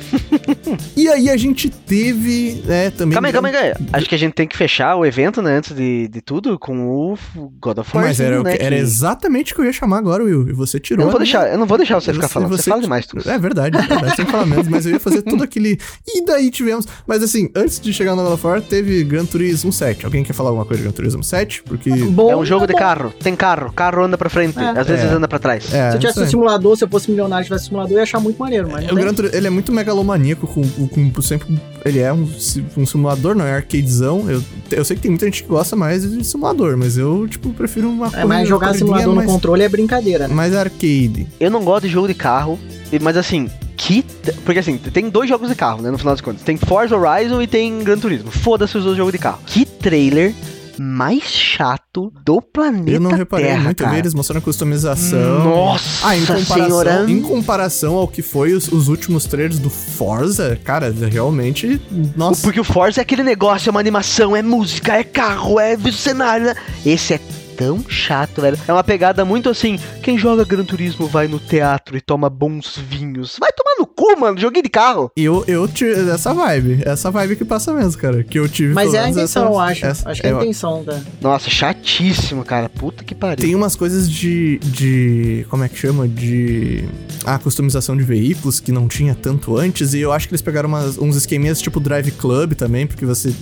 E aí a gente teve, né, também... Calma aí, calma aí, calma aí. Acho que a gente tem que fechar o evento, né, antes de, de tudo, com o God of War. Mas era, né, era que- exatamente o que eu ia chamar agora, Will. E você Eu tirou. não vou né? deixar, eu não vou deixar você ficar falando. Você, fala demais, tu. É verdade, é verdade, sem falar menos, mas eu ia fazer todo aquele. E daí tivemos. Mas assim, antes de chegar no God of War, teve Gran Turismo 7. Alguém quer falar alguma coisa de Gran Turismo 7? Porque. Bom, É um jogo tá de bom. carro. Tem carro. Carro anda pra frente. É. Às vezes É. anda pra trás. É, Se eu tivesse um simulador, se eu fosse milionário e tivesse um simulador, eu ia achar muito maneiro, mas não O. Gran Turismo, ele é muito megalomaníaco com, com, com sempre. Ele é um, um simulador, não é arcadezão. Eu, eu sei que tem muita gente que gosta mais de simulador, mas eu, tipo, prefiro uma É, mas jogar simulador no mais, controle é brincadeira, né? mais arcade. Eu não gosto de jogo de carro, mas assim, que. Porque assim, tem dois jogos de carro, né? No final das contas. Tem Forza Horizon e tem Gran Turismo. Foda-se os dois jogos de carro. Que trailer mais chato do planeta Eu não reparei Terra, muito, cara. eles mostrando a customização. Nossa Ah, em comparação, senhora. em comparação ao que foi os, os últimos trailers do Forza, cara, realmente, nossa. Porque o Forza é aquele negócio, é uma animação, é música, é carro, é cenário, né? Esse é tão chato, velho. É uma pegada muito assim, quem joga Gran Turismo vai no teatro e toma bons vinhos. Vai tomar no cu, mano, joguei de carro. Eu, eu tive essa vibe, essa vibe que passa mesmo, cara, que eu tive. Mas é a intenção, essa- eu acho. essa- acho que é a eu- intenção, tá? Nossa, chatíssimo, cara. Puta que pariu. Tem umas coisas de, de. Como é que chama? De. Ah, customização de veículos que não tinha tanto antes. E eu acho que eles pegaram umas- uns esqueminhas tipo Drive Club também, porque você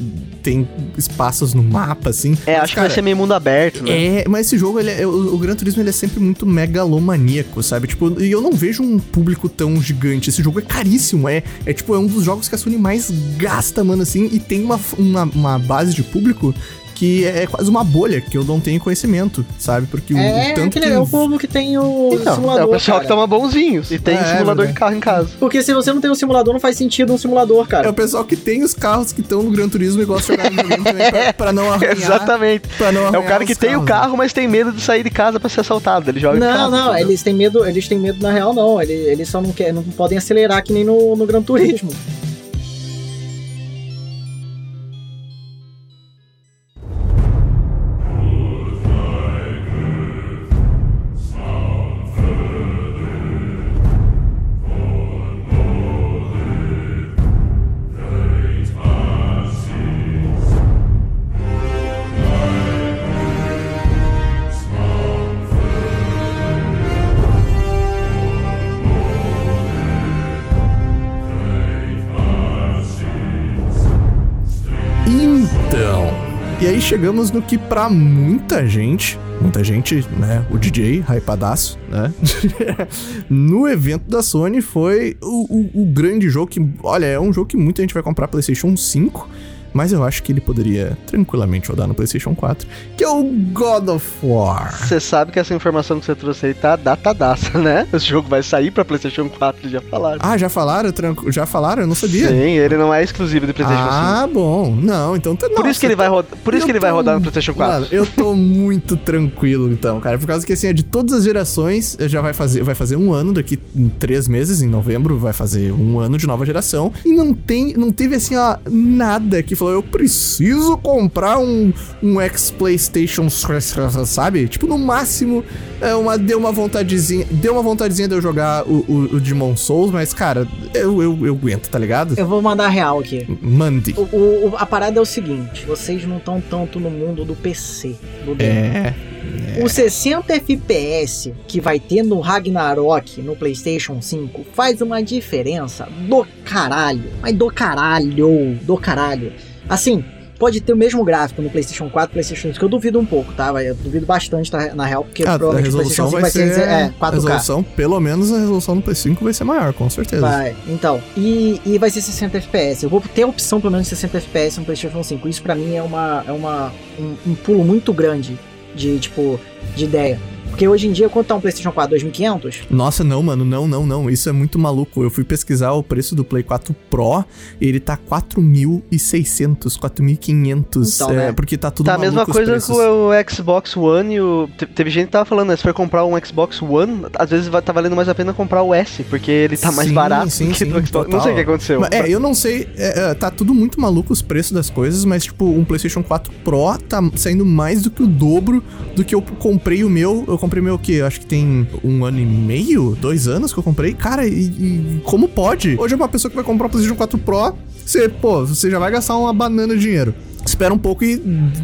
tem espaços no mapa, assim. É, Mas, acho que cara, vai ser meio mundo aberto, né? É, mas esse jogo, ele é- o, o Gran Turismo, ele é sempre muito megalomaníaco, sabe? Tipo, e eu não vejo um público tão gigante. Esse jogo é caríssimo, é, é tipo, é um dos jogos que a Sony mais gasta, mano, assim, e tem uma, uma, uma base de público que é quase uma bolha, que eu não tenho conhecimento, sabe? Porque o, É, o tanto aquele, que... é o povo que tem o Então, simulador. é o pessoal cara. que toma bonzinhos e tem É, simulador é de carro em casa. Porque se você não tem um simulador, não faz sentido um simulador, É cara. o pessoal que tem os carros que estão no Gran Turismo e gosta de jogar no videogame também pra, pra não arranhar. Exatamente. Pra não É o arranhar cara que tem o carros, carro, mas tem medo de sair de casa pra ser assaltado. Ele joga Não, carro, não, entendeu? eles têm medo, eles têm medo na real, não. Eles, eles só não querem, não podem acelerar que nem no, no Gran Turismo. Chegamos no que pra muita gente, muita gente, né, o DJ, hypadaço, né, no evento da Sony foi o, o- o grande jogo que, olha, é um jogo que muita gente vai comprar PlayStation 5, mas eu acho que ele poderia tranquilamente rodar no PlayStation 4, que é o God of War. Você sabe que essa informação que você trouxe aí tá datadaça, né? Esse jogo vai sair pra PlayStation 4, já falaram. Ah, já falaram? Tranqu... Já falaram? Eu não sabia. Sim, ele não é exclusivo do PlayStation 5. Ah, bom. Não, então tá. Por nossa, isso que ele vai, roda... Por isso eu que ele vai tô- rodar no PlayStation 4. Mano, eu tô muito tranquilo, então, cara. Por causa que, assim, é de todas as gerações, já vai fazer, vai fazer um ano, daqui em três meses, em novembro, vai fazer um ano de nova geração. E não tem, não teve, assim, ó, nada que falou, eu preciso comprar um, um ex-PlayStation, sabe? Tipo, no máximo, é uma, deu uma vontadezinha, deu uma vontadezinha de eu jogar o, o, o Demon Souls, mas, cara, eu, eu, eu aguento, tá ligado? Eu vou mandar real aqui. Mande. O, o- a parada é o seguinte: vocês não estão tanto no mundo do PC, do game. É. O 60 FPS que vai ter no Ragnarok no PlayStation 5 faz uma diferença do caralho. Mas do caralho, do caralho. Assim, pode ter o mesmo gráfico no PlayStation 4 PlayStation 5. Eu duvido um pouco, tá? Eu duvido bastante, tá, na real, porque Ah, a provavelmente o resolução PlayStation 5 vai vai ser. ser é, a 4K. resolução, pelo menos a resolução no PS5 vai ser maior, com certeza. Vai, então. E, e vai ser 60 FPS. Eu vou ter a opção pelo menos de 60 FPS no PlayStation 5. Isso pra mim é uma é uma um, um pulo muito grande de tipo de ideia. Porque hoje em dia quanto tá um PlayStation 4 2500? Nossa, não, mano, não, não, não. Isso é muito maluco. Eu fui pesquisar o preço do Play 4 Pro e ele tá 4.600, 4.500. Então, é, né? porque tá tudo Tá a maluco mesma os coisa preços. com o Xbox One e o. te- Teve gente que tava falando, né? Se for comprar um Xbox One, às vezes tá valendo mais a pena comprar o S, porque ele tá mais Sim, barato sim, que sim, do Xbox. Não sei o que aconteceu. Mas, É, eu não sei, é, é, tá tudo muito maluco os preços das coisas, mas tipo, um PlayStation 4 Pro tá saindo mais do que o dobro do que eu comprei o meu. Eu comprei o meu o quê? Acho que tem um ano e meio, dois anos que eu comprei. Cara, e, e como pode? Hoje é uma pessoa que vai comprar um PlayStation 4 Pro, você, pô, você já vai gastar uma banana de dinheiro. Espera um pouco e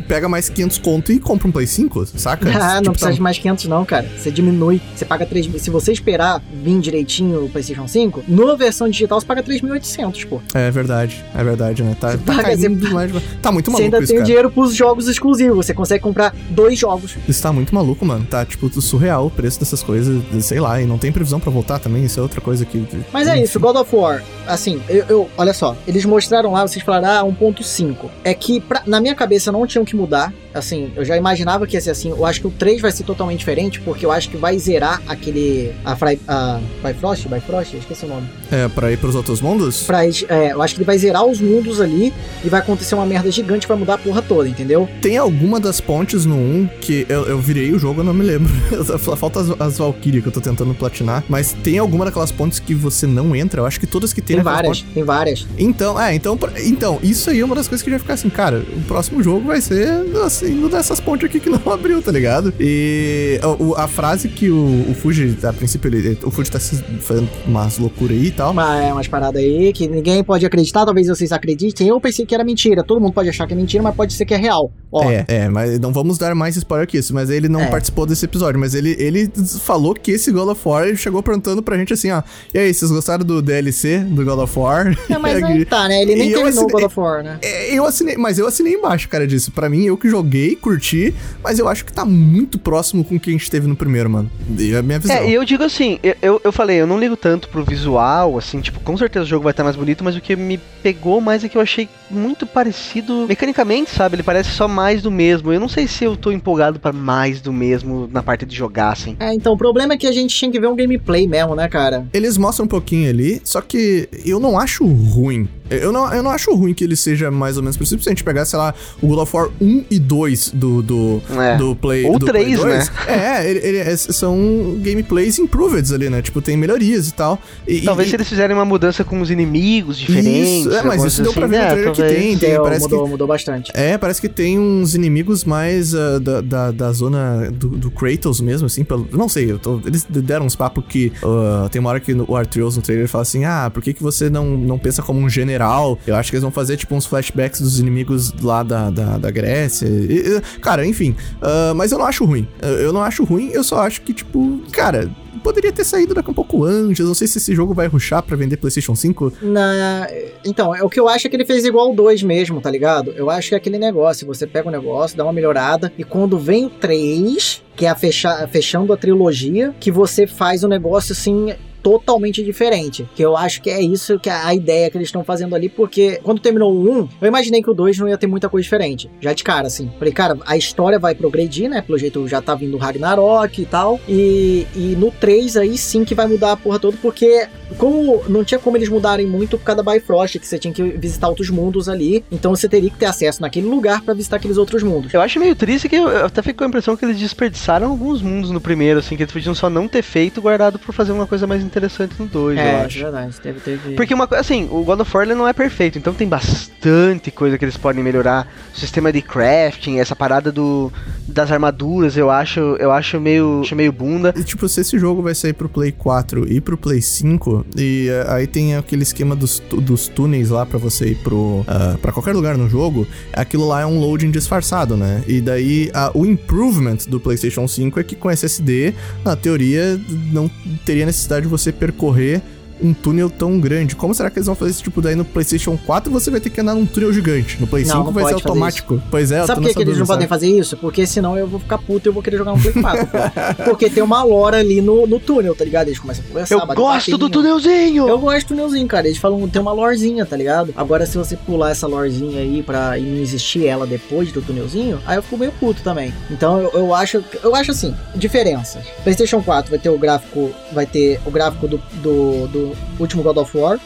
pega mais 500 conto e compra um Play 5, saca? Ah, não Tipo, precisa tá- de mais 500 não, cara. Você diminui, você paga 3 Se você esperar vir direitinho o PlayStation 5, na versão digital você paga 3.800, pô. É verdade, é verdade, né? Tá, tá paga, você- demais. Tá muito Você maluco ainda isso, tem cara. dinheiro pros jogos exclusivos. Você consegue comprar dois jogos. Isso tá muito maluco, mano. Tá, tipo, surreal o preço dessas coisas, sei lá, e não tem previsão pra voltar também, isso é outra coisa que... Mas é isso, God of War, assim, eu, eu- olha só, eles mostraram lá, vocês falaram, ah, 1.5. É que, pra- na minha cabeça, não tinham que mudar, assim, eu já imaginava que ia ser assim, eu acho que o 3 vai ser totalmente diferente, porque eu acho que vai zerar aquele, a, Fry, a Bifrost, Bifrost, Eu esqueci o nome. É, pra ir pros outros mundos? Pra, é, eu acho que ele vai zerar os mundos ali, e vai acontecer uma merda gigante, vai mudar a porra toda, entendeu? Tem alguma das pontes no 1 que eu, eu virei o jogo, eu não me lembro. Falta as, as Valkyrie que eu tô tentando platinar, mas tem alguma daquelas pontes que você não entra? Eu acho que todas que tem Tem várias, pontes- tem várias. Então, é, então, então, isso aí é uma das coisas que já ficar assim, cara, o próximo jogo vai ser assim, no dessas pontes aqui que não abriu, tá ligado? E o- a frase que o, o Fuji, a princípio, ele, o Fuji tá fazendo umas loucuras aí e tal. Uma, é, umas paradas aí que ninguém pode acreditar, talvez vocês acreditem. Eu pensei que era mentira. Todo mundo pode achar que é mentira, mas pode ser que é real. Ó, É, é, mas não vamos dar mais spoiler que isso. Mas ele não É. participou desse episódio. Mas ele, ele falou que esse God of War ele chegou perguntando pra gente assim, ó. E aí, vocês gostaram do DLC do God of War? É, mas aí tá, né? Ele nem E eu terminou o assinei- God of War, né? É, Eu assinei, mas eu assinei embaixo, cara, disso. Pra mim, eu que joguei, curti, mas eu acho que tá muito próximo com o que a gente teve no primeiro, mano. E a minha visão. É, e eu digo assim, eu, eu, eu falei, eu não ligo tanto pro visual, assim, tipo, com certeza o jogo vai estar mais bonito, mas o que me pegou mais é que eu achei muito parecido mecanicamente, sabe? Ele parece só mais do mesmo. Eu não sei se eu tô empolgado pra mais do mesmo na parte de jogar, assim. É, então, o problema é que a gente tinha que ver um gameplay mesmo, né, cara? Eles mostram um pouquinho ali, só que eu não acho ruim. Eu não, eu não acho ruim que ele seja mais ou menos preciso. Se a gente pegar, sei lá, o God of War 1 e 2 do, do, É. do Play Ou do três, Play né? É, ele, ele- é- são gameplays improved ali, né? Tipo, tem melhorias e tal. E, Talvez e, se eles fizerem uma mudança com os inimigos diferentes. Isso, é, mas isso deu pra ver no né? trailer que Talvez. tem, tem, Deu, parece mudou, mudou bastante. É, parece que tem uns inimigos mais ah, da, da, da zona do, do Kratos mesmo, assim, pelo, não sei, eu tô- eles deram uns papos que ah, tem uma hora que no- o Arthreus no trailer fala assim, ah, por que, que você não, não pensa como um general? Eu acho que eles vão fazer, tipo, uns flashbacks dos inimigos lá da, da, da Grécia. E, cara, enfim, ah, mas eu não acho ruim, eu, não acho ruim, eu só acho que, tipo, cara... Poderia ter saído daqui um pouco antes. Não sei se esse jogo vai rushar pra vender PlayStation 5. Na... Então, é, o que eu acho é que ele fez igual o 2 mesmo, tá ligado? Eu acho que é aquele negócio, você pega o negócio, dá uma melhorada, e quando vem o 3, que é a fecha... fechando a trilogia, que você faz o negócio assim. Totalmente diferente. Que eu acho que é isso que a ideia que eles estão fazendo ali, porque quando terminou o 1, eu imaginei que o 2 não ia ter muita coisa diferente. Já de cara, assim. Falei, cara, a história vai progredir, né? Pelo jeito já tá vindo o Ragnarok e tal. E, e no 3 aí sim que vai mudar a porra toda, porque como não tinha como eles mudarem muito por causa da Bifrost, que você tinha que visitar outros mundos ali, então você teria que ter acesso naquele lugar para visitar aqueles outros mundos. Eu acho meio triste que eu, eu até fico com a impressão que eles desperdiçaram alguns mundos no primeiro, assim, que eles podiam só não ter feito guardado por fazer uma coisa mais interessante no 2, é, eu acho. verdade. Teve, teve... Porque uma coisa, assim, o God of War ele não é perfeito, então tem bastante coisa que eles podem melhorar. O sistema de crafting, essa parada do, das armaduras, eu acho, eu acho meio, acho meio bunda. E, tipo, se esse jogo vai sair pro Play 4 e pro Play 5, e uh, aí tem aquele esquema dos, dos túneis lá para você ir pro. Uh, pra qualquer lugar no jogo, aquilo lá é um loading disfarçado, né? E daí uh, o improvement do PlayStation 5 é que com SSD, na teoria, não teria necessidade de você percorrer um túnel tão grande. Como será que eles vão fazer esse tipo daí no PlayStation 4? Você vai ter que andar num túnel gigante. No Play Não, 5 não vai ser automático. Pois é, Sabe por que, que eles não podem fazer isso? Porque senão eu vou ficar puto e eu vou querer jogar um Play 4, pô. Porque tem uma lore ali no, no túnel, tá ligado? Eles começam a conversar. Eu gosto do túnelzinho! Eu gosto do túnelzinho, cara. Eles falam, tem uma lorezinha, tá ligado? Agora, se você pular essa lorezinha aí pra e não existir ela depois do túnelzinho, aí eu fico meio puto também. Então, eu, eu acho, eu acho assim, diferenças. PlayStation 4 vai ter o gráfico, vai ter o gráfico do, do, do último God of War?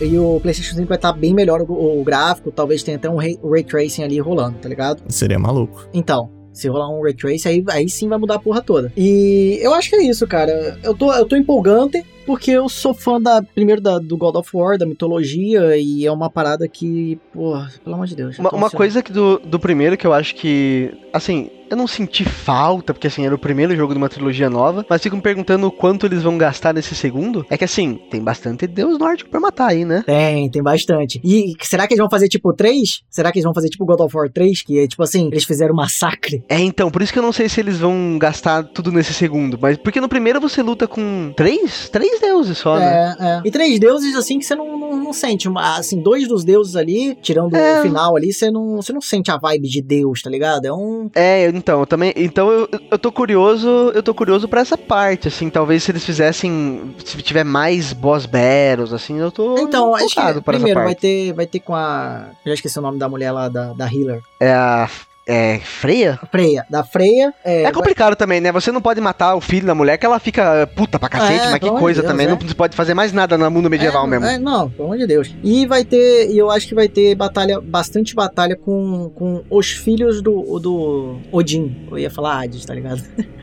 E o PlayStation 5 vai estar bem melhor o, gráfico, talvez tenha até um ray, ray tracing ali rolando, tá ligado? Seria maluco. Então, se rolar um Ray Trace, aí, aí sim vai mudar a porra toda. E eu acho que é isso, cara. Eu tô, eu tô empolgante porque eu sou fã da, primeiro da, do God of War, da mitologia, e é uma parada que, pô, pelo amor de Deus. eu Uma, uma coisa que do, do primeiro que eu acho que, assim, eu não senti falta, porque assim, era o primeiro jogo de uma trilogia nova, mas fico me perguntando o quanto eles vão gastar nesse segundo. É que assim, tem bastante deus nórdico pra matar aí, né? Tem, tem bastante. E será que eles vão fazer tipo 3? Será que eles vão fazer tipo God of War 3? Que é tipo assim, eles fizeram um massacre. É, então, por isso que eu não sei se eles vão gastar tudo nesse segundo, mas porque no primeiro você luta com três? Três deuses só, né? É, é. E três deuses, assim, que você não, não, não sente. Assim, dois dos deuses ali, tirando É. o final ali, você não, você não sente a vibe de Deus, tá ligado? É um. É, então, eu também, então eu, eu tô curioso, eu tô curioso pra essa parte, assim, talvez se eles fizessem, se tiver mais boss battles, assim, eu tô Então, acho que primeiro vai ter, vai ter com a. Eu já esqueci o nome da mulher lá, da, da Healer. É a é, Freya? A Freya. Da Freya. É, É complicado também, né? Você não pode matar o filho da mulher que ela fica puta pra cacete, É, mas que coisa de Deus, também. é. Não pode fazer mais nada no mundo medieval é, mesmo. é, não, pelo amor de Deus. E vai ter. E eu acho que vai ter batalha, bastante batalha com, com os filhos do, do Odin. Eu ia falar Hades, tá ligado?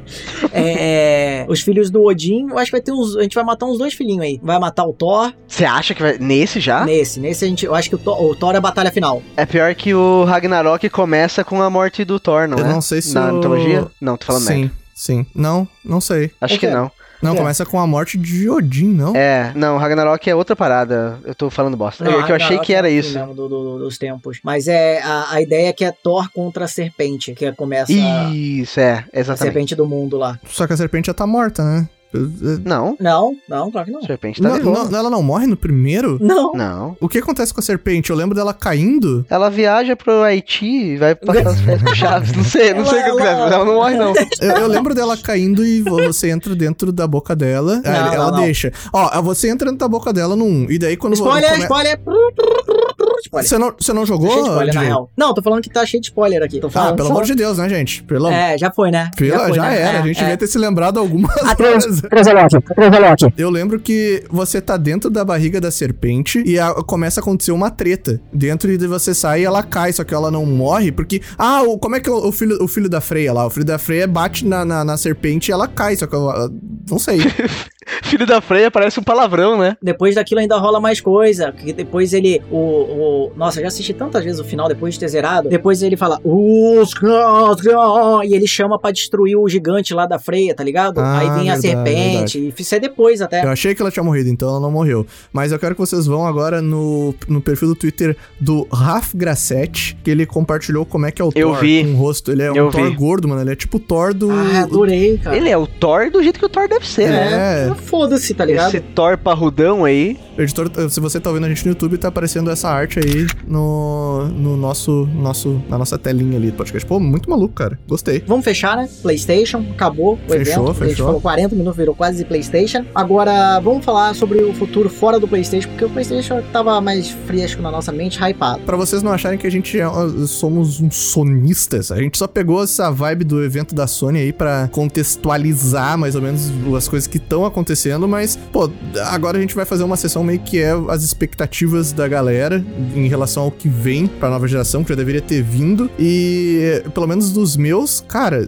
É, é, os filhos do Odin, eu acho que vai ter uns. A gente vai matar uns dois filhinhos aí. Vai matar o Thor. Você acha que vai. Nesse já? Nesse, nesse a gente. Eu acho que o Thor, o Thor é a batalha final. É pior que o Ragnarok começa com a morte do Thor, não Eu é? não sei se Na o- mitologia? Não, tô falando sim, merda. sim. Não, não sei. Acho que quê? não. Não, É. começa com a morte de Odin, não? É, não, Ragnarok é outra parada. Eu tô falando bosta. Não, é que eu achei que é era fim isso. mesmo do- do- dos tempos. Mas é a, a ideia é que é Thor contra a serpente, que é- começa a, Isso, é, a exatamente. serpente do mundo lá. Só que a serpente já tá morta, né? Não, Não, não, claro que não. a serpente tá Não, viva. não, ela não morre no primeiro? Não. Não. O que acontece com a serpente? Eu lembro dela caindo. Ela viaja pro Haiti e vai passar as férias com Chaves. Não sei, não sei o que Ela- acontece, mas ela não morre, não. Eu, eu lembro dela caindo e você entra dentro da boca dela. Não, ela não. deixa. Ó, você entra dentro da boca dela num. E daí quando Spoiler, come- spoiler. Spoiler. Você não, você não Tá jogou? cheio de spoiler, na real. Não, tô falando que tá cheio de spoiler aqui. Tô Ah, falando pelo só. amor de Deus, né, gente? Pelo É, já foi, né? Pela, já, foi, né? era, É, a gente é. devia ter se lembrado algumas Atrás, coisas. Eu lembro que você tá dentro da barriga da serpente e a- começa a acontecer uma treta. Dentro e você sai e ela cai, só que ela não morre, porque. Ah, o, como é que é o, o filho, o filho da Freia lá? O filho da Freia bate na, na, na serpente e ela cai, só que eu. eu não sei. Filho da Freia parece um palavrão, né? Depois daquilo ainda rola mais coisa. Que depois ele. O, o, nossa, eu já assisti tantas vezes o final depois de ter zerado. Depois ele fala. E ele chama pra destruir o gigante lá da freia, tá ligado? Ah, Aí vem a verdade, serpente. E isso é depois até. Eu achei que ela tinha morrido, então ela não morreu. Mas eu quero que vocês vão agora no, no perfil do Twitter do Raf Grassetti, que ele compartilhou como é que é o Eu Thor vi. com o rosto. Ele é um Eu Thor vi. gordo, mano. Ele é tipo o Thor do. Ah, adorei, cara. Ele é o Thor do jeito que o Thor deve ser, né? É, foda-se, tá ligado? Esse Thor parrudão aí. Editor, se você tá ouvindo a gente no YouTube, tá aparecendo essa arte aí no, no nosso, nosso, na nossa telinha ali do podcast. Pô, muito maluco, cara. Gostei. Vamos fechar, né? PlayStation, acabou o Fechou, evento. A gente fechou. falou 40 minutos, virou quase PlayStation. Agora, vamos falar sobre o futuro fora do PlayStation, porque o PlayStation tava mais fresco na nossa mente, hypado. Pra vocês não acharem que a gente é- somos uns sonistas, a gente só pegou essa vibe do evento da Sony aí pra contextualizar mais ou menos as coisas que estão acontecendo, mas, pô, agora a gente vai fazer uma sessão meio que é as expectativas da galera em relação ao que vem pra nova geração, que já deveria ter vindo, e pelo menos dos meus, cara.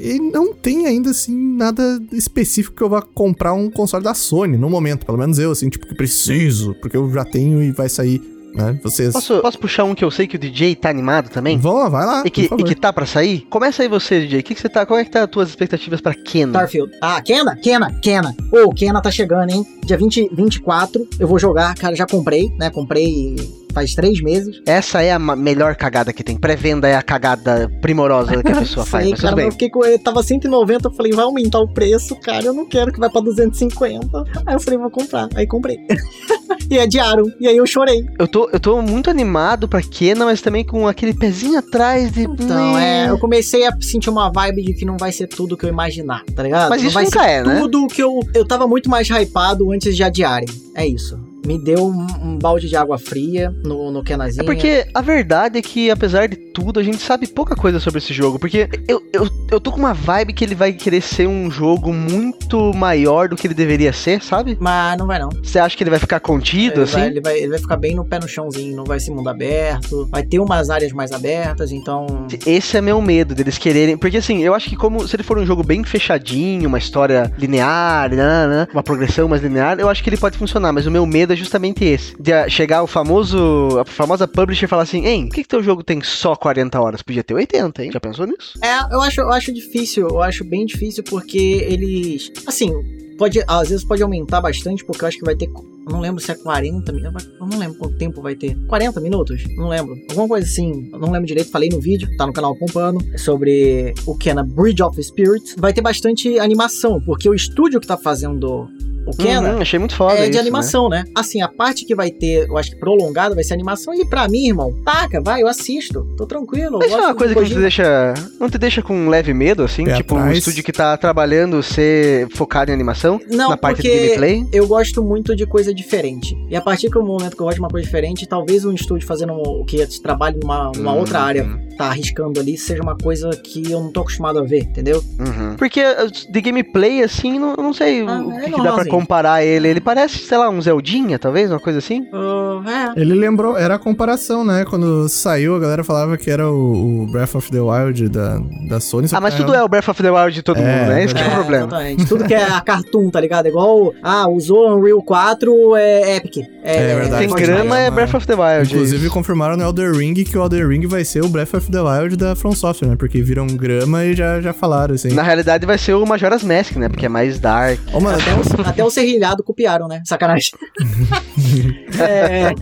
E não tem ainda, assim, nada específico que eu vá comprar um console da Sony, no momento. Pelo menos eu, assim, tipo, que preciso, porque eu já tenho e vai sair, né? Vocês. Posso, posso puxar um que eu sei que o DJ tá animado também? Vamos lá, vai lá. E que, e que tá pra sair? Começa aí você, DJ. Que que você tá, como é que tá as tuas expectativas pra Kena? Starfield. Ah, Kena? Kena, Kena. Ô, Kena tá chegando, hein? Dia 20, 24, eu vou jogar. Cara, já comprei, né? Comprei faz três meses. Essa é a melhor cagada que tem. Pré-venda é a cagada primorosa que a pessoa faz. Sei, Mas cara, eu fiquei com ele, tava 190, eu falei, vai aumentar o preço, cara, eu não quero que vai pra 250. Aí eu falei, vou comprar. Aí comprei. e adiaram. E aí eu chorei. Eu tô, eu tô muito animado pra Kena, mas também com aquele pezinho atrás de. Então, é, eu comecei a sentir uma vibe de que não vai ser tudo que eu imaginar, tá ligado? Mas não isso vai nunca ser é, né? tudo que eu. Eu tava muito mais hypado antes de adiarem. É isso. Me deu um, um balde de água fria no, no Kenazinho. É porque a verdade é que, apesar de tudo, a gente sabe pouca coisa sobre esse jogo. Porque eu, eu, eu tô com uma vibe que ele vai querer ser um jogo muito maior do que ele deveria ser, sabe? Mas não vai não. Você acha que ele vai ficar contido, Ele assim? vai, ele, vai, ele vai ficar bem no pé no chãozinho, não vai ser mundo aberto. Vai ter umas áreas mais abertas, então. Esse é meu medo deles quererem. Porque assim, eu acho que como se ele for um jogo bem fechadinho, uma história linear, né, né, uma progressão mais linear, eu acho que ele pode funcionar. Mas o meu medo é justamente esse. De chegar o famoso. A famosa publisher e falar assim, hein, por que, que teu jogo tem só 40 horas? Podia ter 80, hein? Já pensou nisso? É, eu acho, eu acho difícil, eu acho bem difícil porque eles. Assim, pode. Às vezes pode aumentar bastante, porque eu acho que vai ter. Não lembro se é 40 minutos. Eu não lembro quanto tempo vai ter. 40 minutos? Não lembro. Alguma coisa assim. Eu não lembro direito. Falei no vídeo, tá no canal Pompano. Sobre o Kena Bridge of Spirits. Vai ter bastante animação, porque o estúdio que tá fazendo o Kena. Uhum, achei muito foda É isso, de né? animação, né? Assim, a parte que vai ter, eu acho que prolongada, vai ser animação. E pra mim, irmão, taca, vai, eu assisto. Tô tranquilo. Mas isso é uma coisa que não te deixa. Não te deixa com um leve medo, assim? Pé tipo, um atrás. estúdio que tá trabalhando ser focado em animação? Não, na parte porque de gameplay? eu gosto muito de coisa diferente. E a partir do momento que eu gosto de uma coisa diferente, talvez um estúdio fazendo o que trabalha numa, numa Hum, outra área, tá arriscando ali, seja uma coisa que eu não tô acostumado a ver, entendeu? Uhum. Porque uh, de gameplay, assim, não, não sei Ah, o é que, que dá pra comparar ele. Ele parece, sei lá, um Zeldinha, talvez, uma coisa assim. Ah, é. Ele lembrou, era a comparação, né? Quando saiu, a galera falava que era o, o Breath of the Wild da, da Sony. Ah, mas que tudo é o Breath of the Wild de todo É, mundo, né? Esse que é o É, problema. Exatamente. Tudo que é a cartoon, tá ligado? Igual, ah, usou Unreal 4, é Epic. É verdade. Tem mais, é? Breath of the Wild. Inclusive isso. confirmaram no Elder Ring que o Elder Ring vai ser o Breath of the Wild da From Software, né? Porque viram grama e já, já falaram, assim. Na realidade vai ser o Majora's Mask, né? Porque é mais dark. Ô, mano, Até o, até o serrilhado copiaram, né? Sacanagem. é,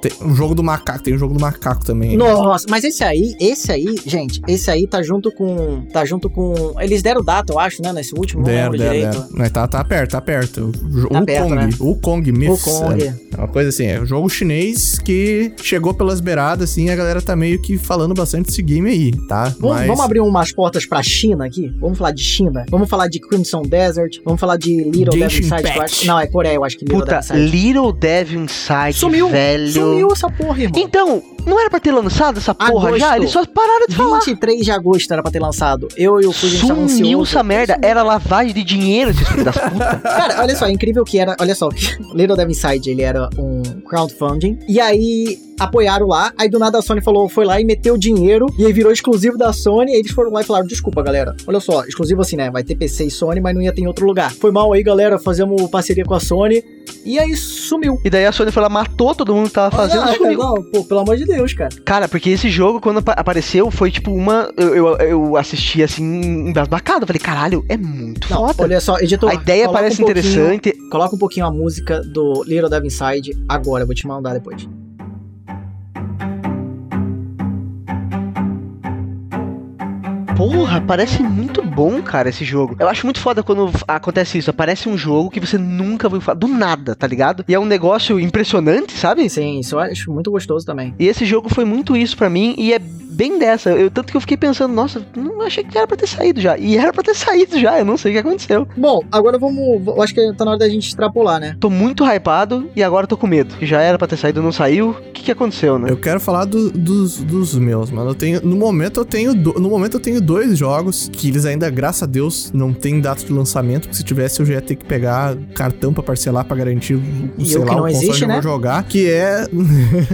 tem o jogo do macaco, tem o jogo do macaco também. nossa, mas esse aí, esse aí, gente, esse aí tá junto com. Tá junto com. Eles deram data, eu acho, né? Nesse último, não Deram, lembro deram, direito. deram. Mas tá, tá perto, tá perto. O, Tá o perto, Kong, né? o Kong O Myths. Kong. É, uma coisa assim, é um jogo chinês que chegou pelas beiradas, assim, e a galera tá meio que falando bastante desse game aí, tá? Vamos, Mas- vamos abrir umas portas pra China aqui? Vamos falar de China? Vamos falar de Crimson Desert? Vamos falar de Little Devil Inside? Não, é Coreia, eu acho que Little Puta, Devil Inside. Little Devil Inside, Sumiu, velho. sumiu essa porra, irmão. Então, não era pra ter lançado essa porra Agosto. já? Eles só pararam de falar. 23 de agosto era pra ter lançado. Eu e o Fuji Sumiu ansiosos. essa merda. Era lavagem de dinheiro, esses filhos das putas. Cara, olha só, é incrível que era. Olha só, Little Devil Inside, ele era um crowdfunding. E aí apoiaram lá. Aí do nada a Sony falou, foi lá e meteu dinheiro. E aí virou exclusivo da Sony. E eles foram lá e falaram: desculpa, galera. Olha só, exclusivo assim, né? Vai ter PC e Sony, mas não ia ter em outro lugar. Foi mal aí, galera. Fazemos parceria com a Sony. E aí sumiu. E daí a Sony foi lá, matou todo mundo que tava fazendo Ah, e sumiu. não, pô, pelo amor de Deus, cara. Cara, porque esse jogo, quando apa- apareceu, foi tipo uma. Eu, eu, eu assisti assim, embasbacado. Eu Falei, caralho, é muito Não, foda. olha só, editor. a ideia parece um interessante. Coloca um pouquinho a música do Little Devil Inside agora. Eu vou te mandar depois. Porra, parece muito bom, cara, esse jogo. Eu acho muito foda quando acontece isso. Aparece um jogo que você nunca viu falar, do nada, tá ligado? E é um negócio impressionante, sabe? Sim, isso eu acho muito gostoso também. E esse jogo foi muito isso para mim e é bem dessa. Eu, tanto que eu fiquei pensando, nossa, não achei que era pra ter saído já. E era pra ter saído já, eu não sei o que aconteceu. Bom, agora vamos. Eu acho que tá na hora da gente extrapolar, né? Tô muito hypado e agora tô com medo. Que já era pra ter saído, não saiu. O que, que aconteceu, né? Eu quero falar do, dos, dos meus, mano. Eu tenho. No momento eu tenho. Do, no momento eu tenho dois jogos que eles ainda, graças a Deus, não tem data de lançamento. Porque se tivesse, eu já ia ter que pegar cartão pra parcelar pra garantir o, E sei o que lá, não o existe, console eu né? jogar. Que é.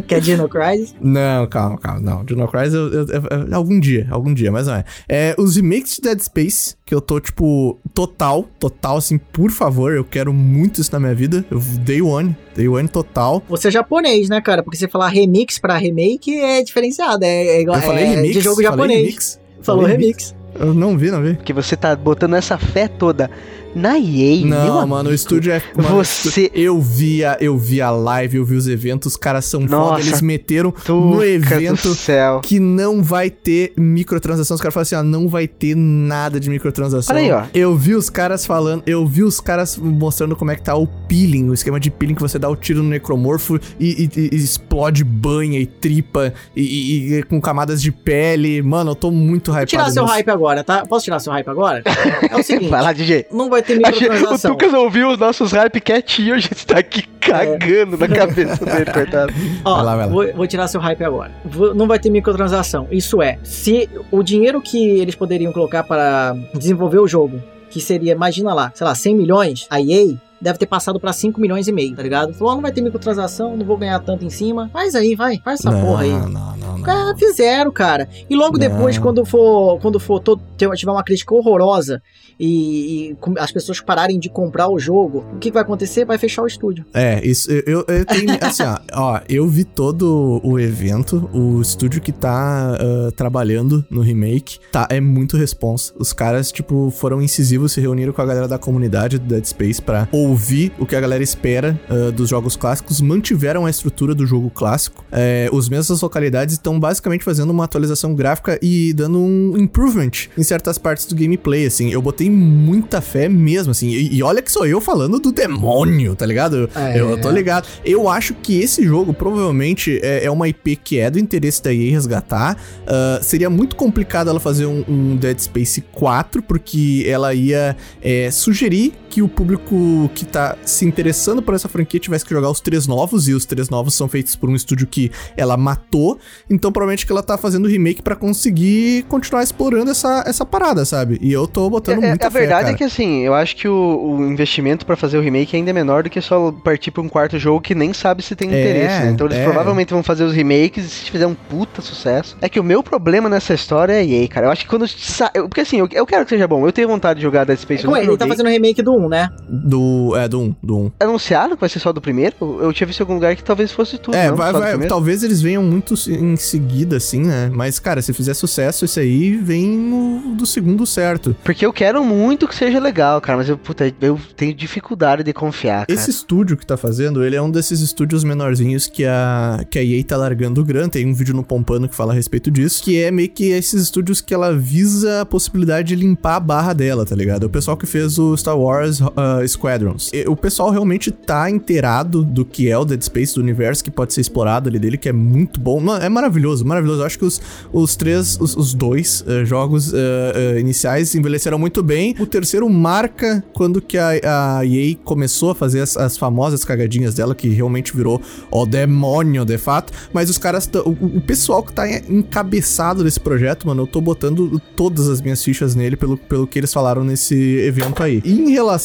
Que é Dino Crisis. Não, calma, calma. Não, Dino Crisis eu, eu- eu- algum dia, algum dia, mas não é. É os remakes de Dead Space, que eu tô, tipo, total, total, assim, por favor, eu quero muito isso na minha vida. Eu, day one, day one total. Você é japonês, né, cara? Porque você falar remix pra remake é diferenciado. É, é igual Eu falei é remix. de jogo falei japonês. remix. Falou falei remix. Eu não vi, não vi. Porque você tá botando essa fé toda na EA, meu Não, amigo. mano, o estúdio é. Mano, Você- Eu vi, a, eu vi a live, eu vi os eventos, os caras são foda. Nossa, Eles meteram no evento do céu. que não vai ter microtransação. Os caras falam assim, ó, não vai ter nada de microtransação. Olha aí, ó. Eu vi os caras falando, eu vi os caras mostrando como é que tá o peeling, o esquema de peeling que você dá o tiro no necromorfo e, e- e explode banha e tripa e, e- e com camadas de pele. Mano, eu tô muito hypado. Vou tirar seu nisso. hype agora, tá? Posso tirar seu hype agora? É o seguinte, Vai lá, DJ. não vai ter A gente- O microtransação. Tucas ouviu os nossos hype quietinho, a gente tá aqui cagando na cabeça dele, coitado. Ó, Vai lá, vai lá. Vou, vou tirar seu hype agora. Vou- não vai ter microtransação. Isso é, se o dinheiro que eles poderiam colocar para desenvolver o jogo, que seria, imagina lá, sei lá, 100 milhões, a EA deve ter passado pra 5 milhões e meio, tá ligado? Falou, ó, não vai ter microtransação, não vou ganhar tanto em cima. Faz aí, vai, faz essa não, porra aí. Não, não, não. Ah, fizeram, cara. E logo Não. depois, quando for, quando for todo, tiver uma crítica horrorosa e, e as pessoas pararem de comprar o jogo, o que vai acontecer? Vai fechar o estúdio. É, isso, eu, eu, eu tenho, assim, ó, ó, eu vi todo o evento, o estúdio que tá ah, trabalhando no remake, tá, é muito responsa. Os caras, tipo, foram incisivos, se reuniram com a galera da comunidade do Dead Space pra ouvir o que a galera espera ah, dos jogos clássicos, mantiveram a estrutura do jogo clássico. É, os mesmas localidades estão basicamente fazendo uma atualização gráfica e dando um improvement em certas partes do gameplay, assim. Eu botei muita fé mesmo, assim. E, e olha que sou eu falando do demônio, tá ligado? É. Eu tô ligado. Eu acho que esse jogo provavelmente é, é uma IP que é do interesse da EA resgatar. Ah, seria muito complicado ela fazer um, um Dead Space 4, porque ela ia é, sugerir que o público que tá se interessando por essa franquia tivesse que jogar os três novos, e os três novos são feitos por um estúdio que ela matou. Então, provavelmente que ela tá fazendo remake pra conseguir continuar explorando essa, essa parada, sabe? E eu tô botando É, muita a fé, verdade cara. é que assim, eu acho que o, o investimento pra fazer o remake ainda é menor do que só partir pra um quarto jogo que nem sabe se tem É, interesse, né? Então eles é. provavelmente vão fazer os remakes e se fizer um puta sucesso. É que o meu problema nessa história é EA, cara. Eu acho que quando sa... eu- Porque assim, eu, eu quero que seja bom. Eu tenho vontade de jogar Dead Space. eu é? nunca Ele tá fazendo remake do 1, né? Do. É, do 1, do 1. Anunciaram que vai ser só do primeiro? Eu tinha visto em algum lugar que talvez fosse tudo. É, não? vai, vai, talvez eles venham muito em seguida, assim, né? Mas, cara, se fizer sucesso, esse aí vem no, do segundo certo. Porque eu quero muito que seja legal, cara. Mas eu, puta, eu tenho dificuldade de confiar, cara. Esse estúdio que tá fazendo, ele é um desses estúdios menorzinhos que a, que a EA tá largando o grana. Tem um vídeo no Pompano que fala a respeito disso. Que é meio que esses estúdios que ela visa a possibilidade de limpar a barra dela, tá ligado? O pessoal que fez o Star Wars uh, Squadrons. E o pessoal realmente tá inteirado do que é o Dead Space, do universo que pode ser explorado ali dele, que é muito bom. É maravilhoso, maravilhoso. Eu acho que os, os três, os, os dois eh, jogos eh, iniciais envelheceram muito bem. O terceiro marca quando que a, a EA começou a fazer as, as famosas cagadinhas dela, que realmente virou o demônio, de fato. Mas os caras, o, o pessoal que tá encabeçado desse projeto, mano, eu tô botando todas as minhas fichas nele pelo, pelo que eles falaram nesse evento aí. E em relação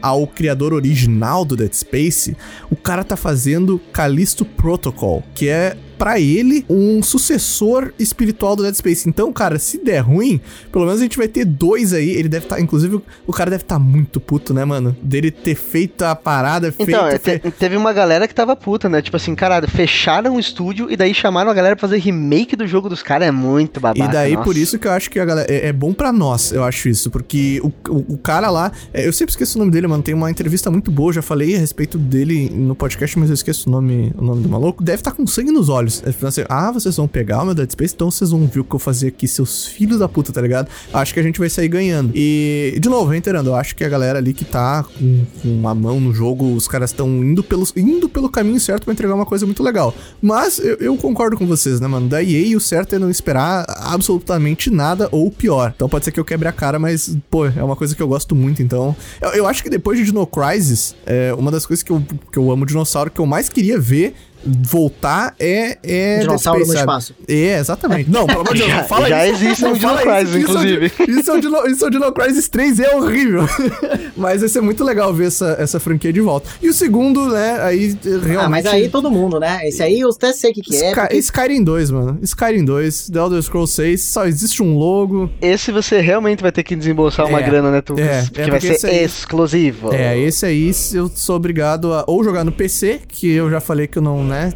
ao criador original do Dead Space, o cara tá fazendo Callisto Protocol, que é pra ele um sucessor espiritual do Dead Space. Então, cara, se der ruim, pelo menos a gente vai ter dois aí. Ele deve estar, inclusive, o cara deve estar muito puto, né, mano? Dele ter feito a parada, Então, é, feito. te- teve uma galera que tava puta, né? Tipo assim, caralho, fecharam o estúdio e daí chamaram a galera pra fazer remake do jogo dos caras. É muito babaca. E daí, nossa. por isso que eu acho que a galera. É, é bom pra nós, eu acho isso. Porque o, o, o cara lá. é, eu sempre esqueço o nome dele, mano. Tem uma entrevista muito boa. Já falei a respeito dele no podcast, mas eu esqueço o nome, o nome do maluco. Deve estar com sangue nos olhos. Assim, ah, vocês vão pegar o meu Dead Space, então vocês vão ver o que eu fazia aqui, seus filhos da puta, tá ligado? Acho que a gente vai sair ganhando. E, de novo, reiterando, eu acho que a galera ali que tá com, com mão no jogo, os caras estão indo indo pelo caminho certo pra entregar uma coisa muito legal. Mas eu, eu concordo com vocês, né, mano? Da EA, o certo é não esperar absolutamente nada ou pior. Então pode ser que eu quebre a cara, mas, pô, é uma coisa que eu gosto muito, então. Eu, eu acho que depois de Dino Crisis, é, uma das coisas que eu, que eu amo dinossauro, que eu mais queria ver voltar é. é Dinossauro Space, no espaço. É, exatamente. Não, pelo amor de Deus, já, fala já isso. existe um Dino Crisis, inclusive. Isso é o Dino, isso é o Dino Crisis 3 é horrível. mas vai ser muito legal ver essa, essa franquia de volta. E o segundo, né, aí realmente... Ah, mas aí todo mundo, né? Esse aí eu até sei o que, que é. Sky, porque... Skyrim 2, mano. Skyrim 2, The Elder Scrolls 6, só existe um logo. Esse você realmente vai ter que desembolsar é, uma grana, né, tu? É, porque, é porque vai ser aí, exclusivo. É, esse aí eu sou obrigado a ou jogar no PC, que eu já falei que eu não, né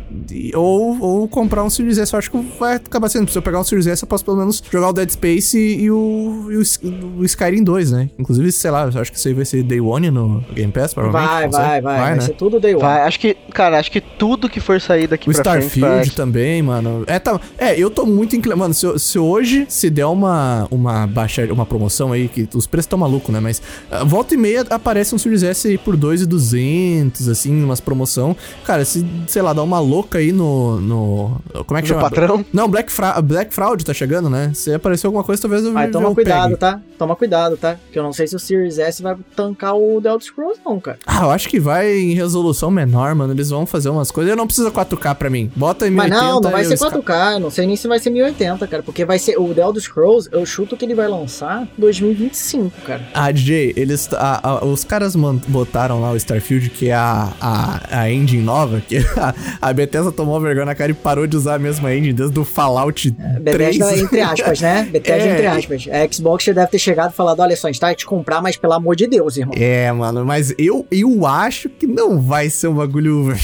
ou, ou comprar um Series S. Eu acho que vai acabar sendo. Se eu pegar um Series S, eu posso pelo menos jogar o Dead Space e, e, o, e o, o, Skyrim 2, né? Inclusive, sei lá, eu acho que isso aí vai ser Day One no Game Pass, provavelmente. Vai, vai, vai. Vai, vai né? ser tudo Day One. Vai, acho que, cara, acho que tudo que for sair daqui o pra Starfield frente... O Starfield também, mano. É, tá, é, eu tô muito inclinado. Mano, se, se hoje se der uma, uma baixa, uma promoção aí, que os preços estão malucos, né? Mas uh, volta e meia aparece um Series S aí por 2,200, assim, umas promoção. Cara, se, sei lá, dá uma louca aí no, no. Como é que no chama? patrão? Não, Black, Fra Black Fraud tá chegando, né? Se aparecer alguma coisa, talvez eu Mas toma cuidado, pegue. tá? Toma cuidado, tá? Que eu não sei se o Series S vai tancar o The Elder Scrolls, não, cara. Ah, eu acho que vai em resolução menor, mano. Eles vão fazer umas coisas. Eu não precisa 4K pra mim. Bota em 1080. Mas não, não vai ser 4K. Eu não sei nem se vai ser 1080, cara. Porque vai ser. O The Elder Scrolls, eu chuto que ele vai lançar 2025, cara. Ah, DJ, eles. A, a, os caras botaram lá o Starfield, que é a, a, a engine nova, que a, a Bethesda tomou vergonha na cara e parou de usar a mesma engine desde o Fallout é, Bethesda 3. entre aspas, né? Bethesda é. entre aspas. A Xbox já deve ter chegado e falado, olha só, a gente tá te comprar, mas pelo amor de Deus, irmão. É, mano, mas eu, eu acho que não vai ser um bagulho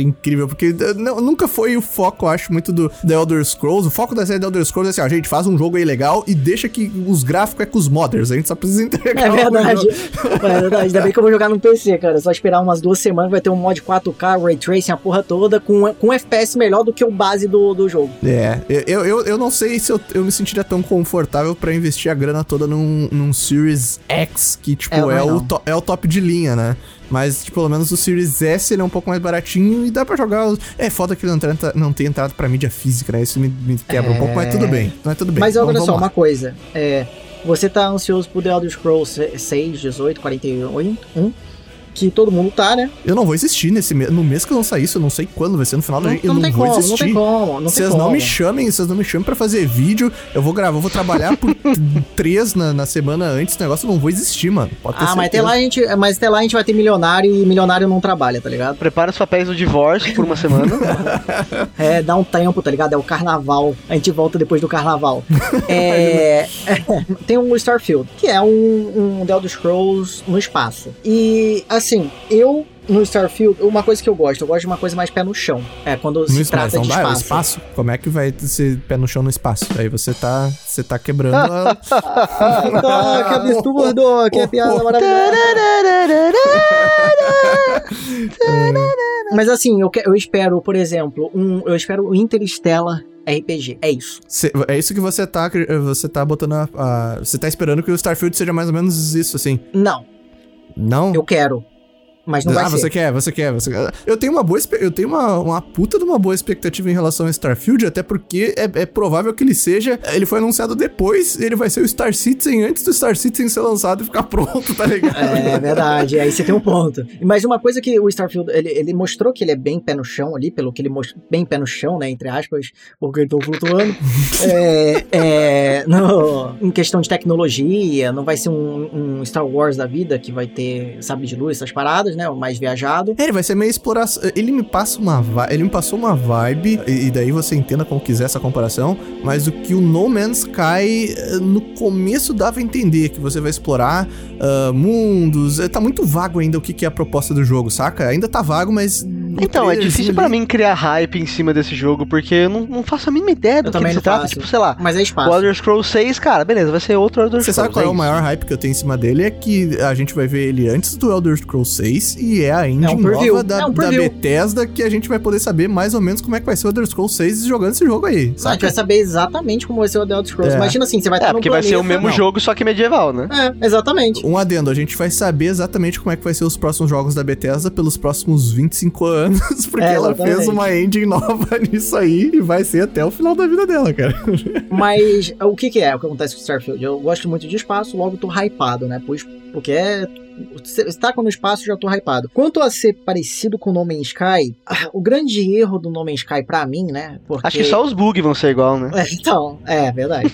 incrível, porque não, nunca foi o foco, eu acho, muito do The Elder Scrolls. O foco da série The Elder Scrolls é assim, ó, a gente faz um jogo aí legal e deixa que os gráficos é com os modders, a gente só precisa entregar É verdade, é verdade. Ainda bem que eu vou jogar no PC, cara. Só esperar umas duas semanas, vai ter um mod 4K, Ray Tracing, a porra toda, com, com FPS melhor do que o base do, do jogo. É, eu, eu, eu não sei se eu, eu me sentiria tão confortável para investir a grana toda num, num Series X, que, tipo, é, é o, to, é o top de linha, né? Mas, tipo, pelo menos o Series S ele é um pouco mais baratinho e dá pra jogar. Os... É foda que ele não, entra, não tem entrado pra mídia física, né? Isso me, me quebra é... um pouco, mas tudo bem. Mas tudo bem. Mas olha só, lá. uma coisa. É, você tá ansioso pro The Elder Scrolls 6, 18, 41? Um? Que todo mundo tá, né? Eu não vou existir nesse mês. No mês que eu não sair isso, eu não sei quando vai ser no final não, da Eu não, não vou como, existir. Não tem como, não Vocês não me chamem, vocês não me chamem pra fazer vídeo. Eu vou gravar, eu vou trabalhar por três na, na semana antes do negócio, eu não vou existir, mano. Pode ter ah, mas até, lá a gente, mas até lá a gente vai ter milionário e milionário não trabalha, tá ligado? Prepara os papéis do divórcio por uma semana. é, dá um tempo, tá ligado? É o carnaval. A gente volta depois do carnaval. é, é, tem um Starfield, que é um, um The Elder Scrolls no espaço. E, assim, eu no Starfield, uma coisa que eu gosto, eu gosto de uma coisa mais pé no chão. É quando no se trata não de espaço. espaço. Como é que vai ser pé no chão no espaço? Aí você tá, você tá quebrando a... ah, que absurdo! que piada maravilhosa! Mas assim, eu, eu espero, por exemplo, um, eu espero o Interstellar RPG. É isso. Cê, é isso que você tá, você tá botando a, a, Você tá esperando que o Starfield seja mais ou menos isso, assim? Não. Não? Eu quero. Mas não ah, vai ser. Você quer, você quer, você quer. Eu tenho uma boa eu tenho uma, uma puta de uma boa expectativa em relação a Starfield, até porque é, é provável que ele seja. Ele foi anunciado depois, ele vai ser o Star Citizen antes do Star Citizen ser lançado e ficar pronto, tá ligado? É verdade, aí você tem um ponto. Mas uma coisa que o Starfield, ele, ele mostrou que ele é bem pé no chão ali, pelo que ele mostrou, bem pé no chão, né, entre aspas, porque eu tô flutuando. é, é, no, em questão de tecnologia, não vai ser um, um Star Wars da vida que vai ter sabre de luz, essas paradas né? O mais viajado. É, ele vai ser meio exploração. Ele me passa uma ele me passou uma vibe, e, daí você entenda como quiser essa comparação, mas o que o No Man's Sky eh, no começo dava a entender, que você vai explorar uh, mundos. Eh, tá muito vago ainda o que, que é a proposta do jogo, saca? Ainda tá vago, mas Então, é difícil pra ali. mim criar hype em cima desse jogo, porque eu não, não faço a mínima ideia do Eu que se trata. Tipo, sei lá, Mas é o espaço. Elder Scrolls 6, cara, beleza, vai ser outro Elder Você Scrolls. sabe qual é o isso. maior hype que eu tenho em cima dele? É que a gente vai ver ele antes do Elder Scrolls 6 e é a engine preview, nova da, é um da. Bethesda que a gente vai poder saber mais ou menos como é que vai ser o Elder Scrolls 6 jogando esse jogo aí, Não, a gente sabe? vai saber exatamente como vai ser o The Elder Scrolls. É. Imagina assim, você vai estar É, porque vai ser o mesmo Não. jogo, só que medieval, né? É, exatamente. Um adendo, a gente vai saber exatamente como é que vai ser os próximos jogos da Bethesda pelos próximos 25 anos, porque É, ela fez uma engine nova nisso aí e vai ser até o final da vida dela, cara. Mas o que, que é o que acontece com Starfield? Eu gosto muito de espaço, logo tô hypado, né? Pois, porque é. Está no espaço, já tô hypado. Quanto a ser parecido com No Man's Sky, o grande erro do No Man's Sky pra mim, né? Porque... Acho que só os bugs vão ser igual, né? É, então, é verdade.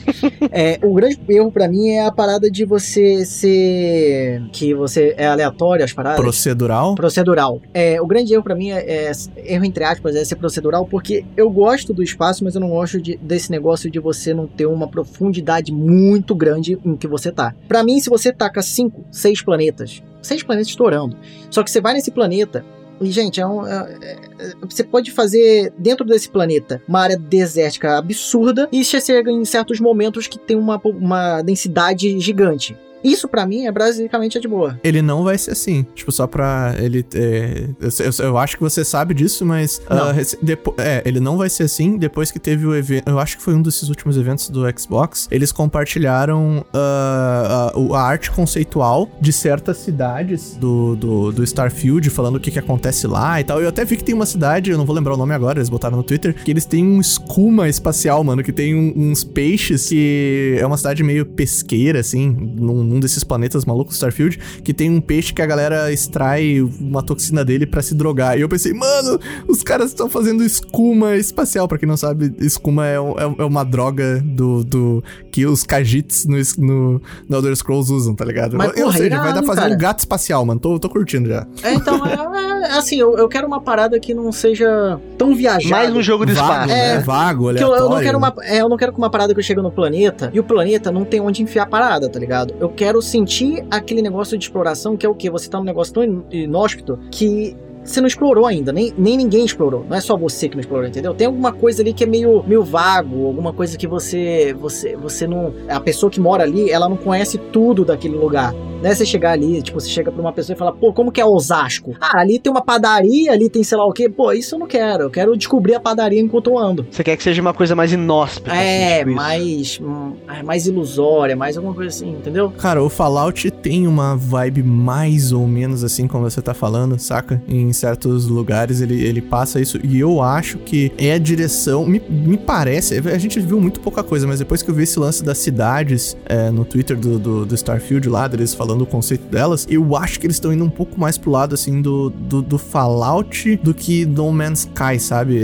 é, o grande erro pra mim é a parada de você ser. que você é aleatório as paradas. Procedural. Procedural. É, o grande erro pra mim é, é- erro entre aspas é ser procedural, porque eu gosto do espaço, mas eu não gosto de- desse negócio de você não ter uma profundidade muito grande em que você tá. Pra mim, se você taca cinco, seis planetas, seis planetas estourando, só que você vai nesse planeta e, gente, é um- é- é- você pode fazer dentro desse planeta uma área desértica absurda e você chega em certos momentos que tem uma, uma densidade gigante. Isso pra mim é basicamente de boa. Ele não vai ser assim. Tipo, só pra ele. é, eu, eu- eu acho que você sabe disso, mas. Ah, rece- depo- é, ele não vai ser assim depois que teve o evento. Eu acho que foi um desses últimos eventos do Xbox. Eles compartilharam ah, a, o- a arte conceitual de certas cidades do, do, do Starfield, falando o que, que acontece lá e tal. Eu até vi que tem uma cidade, eu não vou lembrar o nome agora, eles botaram no Twitter, que eles têm um escuma espacial, mano, que tem um- uns peixes que é uma cidade meio pesqueira, assim, num, num desses planetas malucos do Starfield, que tem um peixe que a galera extrai uma toxina dele pra se drogar. E eu pensei, mano, os caras estão fazendo escuma espacial. Pra quem não sabe, escuma é, é- é uma droga do, do que os Khajiits no, no, no Elder Scrolls usam, tá ligado? Mas, Ou porra, seja, vai dar irado, pra fazer cara. um gato espacial, mano. Tô, tô curtindo já. É, então, é, é, assim, eu, eu quero uma parada que não seja tão viajada. Mais um jogo de Vago, espaço. né? É. Vago, Que aleatório. eu, eu não quero uma, é, eu não quero que uma parada que eu chego no planeta e o planeta não tem onde enfiar a parada, tá ligado? Eu quero sentir aquele negócio de exploração que é o quê? Você tá num negócio tão in- inóspito que você não explorou ainda, nem, nem ninguém explorou. Não é só você que não explorou, entendeu? Tem alguma coisa ali que é meio, meio vago, alguma coisa que você, você, você não. A pessoa que mora ali, ela não conhece tudo daquele lugar. Né? Você chegar ali, tipo, você chega pra uma pessoa e fala, pô, como que é Osasco? Ah, ali tem uma padaria, ali tem sei lá o quê. Pô, isso eu não quero. Eu quero descobrir a padaria enquanto eu ando. Você quer que seja uma coisa mais inóspita. É, assim, tipo mais, hum, mais ilusória, mais alguma coisa assim, entendeu? Cara, o Fallout tem uma vibe mais ou menos assim como você tá falando, saca? Em certos lugares ele, ele passa isso. E eu acho que é a direção. Me, me parece. A gente viu muito pouca coisa, mas depois que eu vi esse lance das cidades é, no Twitter do, do, do Starfield lá, deles falando o conceito delas, eu acho que eles estão indo um pouco mais pro lado assim do, do, do Fallout do que No Man's Sky, sabe?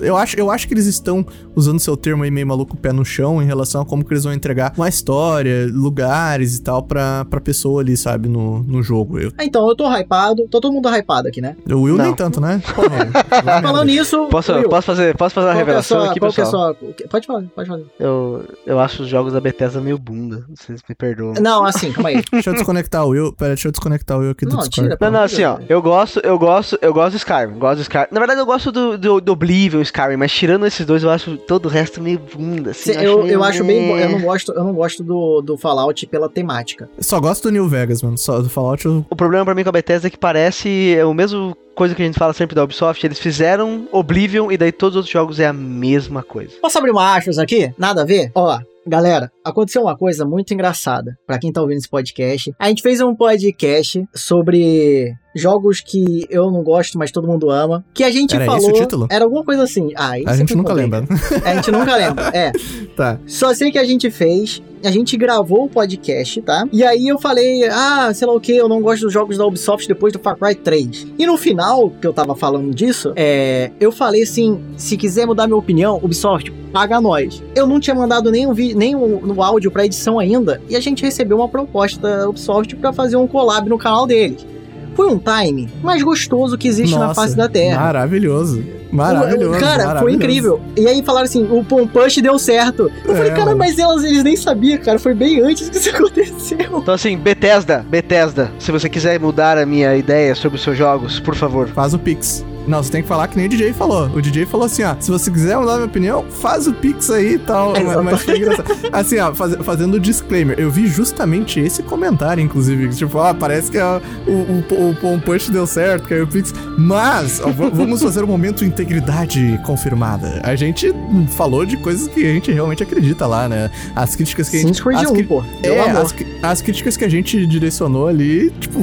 Eu- Eu acho, eu acho que eles estão usando seu termo aí meio maluco pé no chão em relação a como que eles vão entregar uma história, lugares e tal pra, pra pessoa ali, sabe, no, no jogo. Eu, Ah, Então, eu tô hypado, tô todo mundo hypado aqui, né? o Will Não. nem tanto, né? Porra, Falando nisso, Posso, Will, posso, fazer, posso fazer uma é a revelação sua- aqui, é pessoal? sua- Pode falar, pode falar. Eu, eu acho os jogos da Bethesda meio bunda. Vocês me perdoam. Não, assim, calma aí. Deixa eu desconectar o Will. Pera, deixa eu desconectar o Will aqui do Não, Discord. tira, Não, não, assim, ó, eu gosto, eu gosto, eu gosto do Skyrim, gosto do Skyrim. Na verdade, eu gosto do, do, do Oblivion, Skyrim, mas tirando esses dois, eu acho todo o resto meio bunda, assim. Cê- eu, meio- eu acho bem. Eu não gosto, eu não gosto do, do Fallout pela temática. Só gosto do New Vegas, mano. Só do Fallout eu... O problema pra mim com a Bethesda é que parece é o mesmo coisa que a gente fala sempre da Ubisoft, eles fizeram Oblivion e daí todos os outros jogos é a mesma coisa. Posso abrir uma aspas aqui? Nada a ver? Ó, galera, aconteceu uma coisa muito engraçada pra quem tá ouvindo esse podcast. A gente fez um podcast sobre jogos que eu não gosto, mas todo mundo ama. Que a gente Era falou. esse o título? Era alguma coisa assim. Ah, isso A gente nunca lembra. A gente nunca lembra. É. tá. Só sei que a gente fez, a gente gravou o podcast, tá? E aí eu falei, ah, sei lá o que, eu não gosto dos jogos da Ubisoft depois do Far Cry 3. E no final, que eu tava falando disso, é, eu falei assim, se quiser mudar minha opinião, Ubisoft, paga nós. Eu não tinha mandado nem o vi- nem o, no áudio pra edição ainda, e a gente recebeu uma proposta da Ubisoft pra fazer um collab no canal deles. Foi um time mais gostoso que existe na Nossa, face da Terra. Maravilhoso. Maravilhoso. Cara, foi maravilhoso. incrível. E aí falaram assim, o Pom Push deu certo. Eu É, falei, cara, mano. mas elas, eles nem sabiam, cara. Foi bem antes que isso aconteceu. Então assim, Bethesda, Bethesda, se você quiser mudar a minha ideia sobre os seus jogos, por favor, Faz o Pix. Não, você tem que falar que nem o DJ falou. O DJ falou assim, ó, se você quiser mudar minha opinião, faz o Pix aí e tal. mas, mas foi engraçado. Assim, ó, faz, fazendo o disclaimer, eu vi justamente esse comentário, inclusive, tipo, ah, parece que a, o, o, o, o Punch deu certo, caiu o Pix. Mas, ó, vamos fazer um momento integridade confirmada. A gente falou de coisas que a gente realmente acredita lá, né? As críticas que a gente... As, um, pô. É, as, as, críticas que a gente direcionou ali, tipo,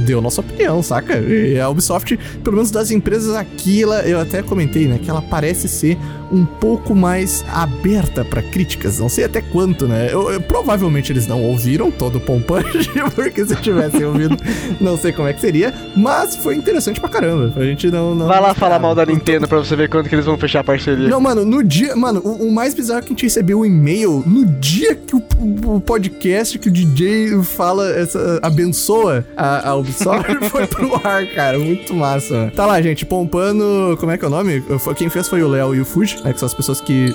deu nossa opinião, saca? E a Ubisoft, pelo menos das empresas ela, eu até comentei, né, que ela parece ser um pouco mais aberta para críticas. Não sei até quanto, né? Eu, eu, provavelmente eles não ouviram todo o Pompunch, porque se tivessem ouvido, não sei como é que seria. Mas foi interessante pra caramba. A gente não. não Vai lá falar mal da Nintendo pra você ver quando que eles vão fechar a parceria. Não, mano, no dia. Mano, o, o mais bizarro é que a gente recebeu o um e-mail no dia que o, o, podcast, que o DJ fala, essa, abençoa a, a Ubisoft, foi pro ar, cara. Muito massa. Tá lá, gente, pompando. Como é que é o nome? Quem fez foi o Léo e o Fuji né? Que são as pessoas que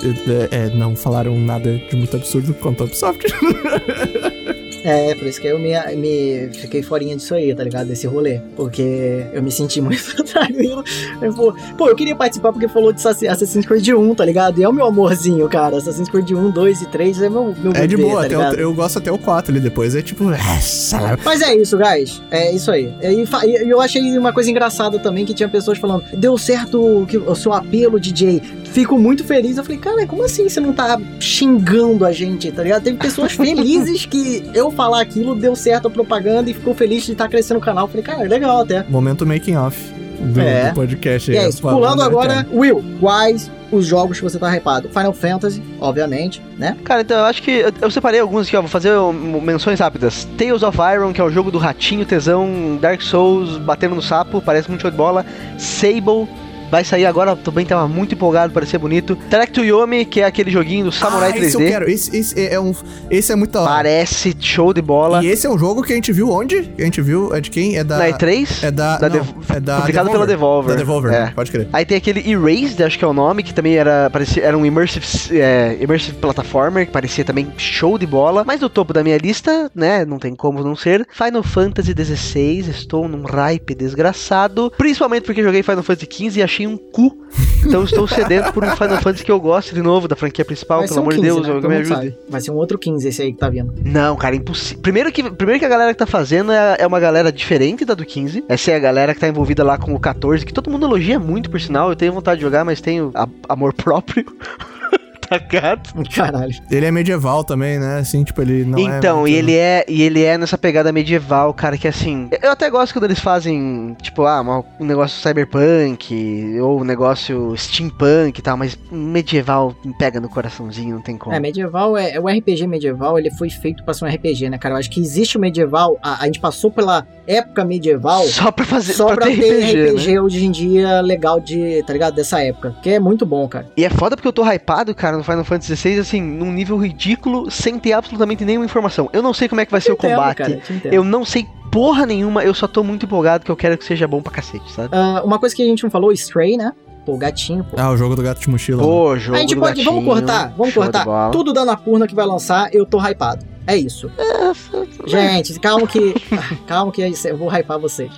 é, é, não falaram nada de muito absurdo quanto a Ubisoft. É, por isso que eu me, me fiquei forinha disso aí, tá ligado? Desse rolê. Porque eu me senti muito atraído. Pô, eu queria participar porque falou de Assassin's Creed 1, tá ligado? E é o meu amorzinho, cara. Assassin's Creed 1, 2 e 3 é meu, meu É de boa, tá o, eu gosto até o 4 ali depois. É tipo. Mas é isso, guys. É isso aí. E eu achei uma coisa engraçada também que tinha pessoas falando: deu certo o seu apelo, DJ fico muito feliz. Eu falei, cara, como assim você não tá xingando a gente, tá ligado? Teve pessoas felizes que eu falar aquilo deu certo a propaganda e ficou feliz de estar tá crescendo o canal. Eu falei, cara, legal até. Momento making off. Do, é. do podcast aí. É isso. Pulando agora, Will, quais os jogos que você tá hypado? Final Fantasy, obviamente, né? Cara, então eu acho que eu, eu separei alguns aqui, ó. Vou fazer menções rápidas. Tales of Iron, que é o jogo do ratinho, tesão, Dark Souls, batendo no sapo, parece muito show de bola. Sable, Vai sair agora, também tava muito empolgado, parecia bonito. Track to Yomi, que é aquele joguinho do Samurai ah, 3D. Esse eu quero, esse, esse, é um, esse é muito da hora. Parece show de bola. E esse é um jogo que a gente viu onde? A gente viu, é de quem? É da... Na E3? É da... da não, é da publicado Devolver. pela Devolver. Da Devolver, é. pode crer. Aí tem aquele Erased, acho que é o nome, que também era, parecia, era um immersive, é, immersive platformer, que parecia também show de bola. Mas no topo da minha lista, né, não tem como não ser, Final Fantasy XVI, estou num hype desgraçado, principalmente porque joguei Final Fantasy XV e achei um cu então estou cedendo por um Final Fantasy que eu gosto de novo, da franquia principal, pelo amor 15, de Deus, né? me ajude. Vai ser um outro 15 esse aí que tá vindo. Não, cara, impossível. Primeiro que, primeiro que a galera que tá fazendo é, é, uma galera diferente da do 15. Essa é a galera que tá envolvida lá com o 14, que todo mundo elogia muito, por sinal. Eu tenho vontade de jogar, mas tenho a, amor próprio. Gato. Caralho. Ele é medieval também, né? Assim, tipo, ele não então, é. Então, e ele é, e ele é nessa pegada medieval, cara, que assim. Eu até gosto quando eles fazem, tipo, ah, um negócio cyberpunk, ou um negócio steampunk e tal, mas medieval pega no coraçãozinho, não tem como. É, medieval é. O RPG medieval, ele foi feito pra ser um RPG, né, cara? Eu acho que existe o medieval, a, a gente passou pela época medieval. Só pra fazer Só pra, pra ter RPG, RPG né? hoje em dia legal de, tá ligado? Dessa época. Que é muito bom, cara. E é foda porque eu tô hypado, cara, no Final Fantasy XVI, assim, num nível ridículo, sem ter absolutamente nenhuma informação. Eu não sei como é que vai ser o combate. Cara, eu não sei porra nenhuma, eu só tô muito empolgado que eu quero que seja bom pra cacete, sabe? Uh, uma coisa que a gente não falou, Stray, né? Pô, gatinho, pô. Ah, o jogo do gato de mochila. Pô, né? jogo a gente do pode, gatinho, vamos cortar, vamos cortar. Tudo da Napurna que vai lançar, eu tô hypado. É isso. gente, calma que. calma que eu vou hypar vocês.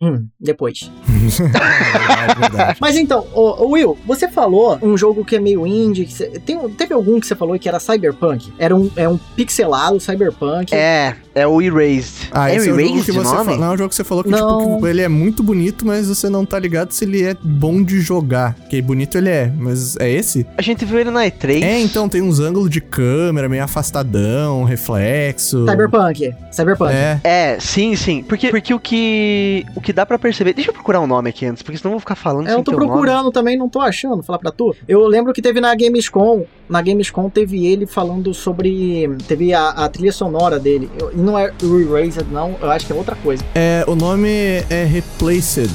Hum, depois. verdade, verdade. Mas então, ô Will, você falou um jogo que é meio indie. Você, tem, teve algum que você falou que era Cyberpunk? Era um, é um pixelado Cyberpunk. É, é o Erased. Ah, é esse é o jogo que você falou. Não, é um jogo que você falou que, tipo, que ele é muito bonito, mas você não tá ligado se ele é bom de jogar. Que bonito ele é, mas é esse? A gente viu ele na E3. É, então, tem uns ângulos de câmera meio afastadão, reflexo. Cyberpunk. Cyberpunk. É. É, sim, sim. Porque, porque o que o que dá para perceber. Deixa eu procurar um nome aqui antes, porque senão eu vou ficar falando é, Eu tô procurando nome. também, não tô achando, falar pra tu. Eu lembro que teve na Gamescom, na Gamescom teve ele falando sobre. Teve a, a trilha sonora dele. E não é Erased, não, eu acho que é outra coisa. É, o nome é Replaced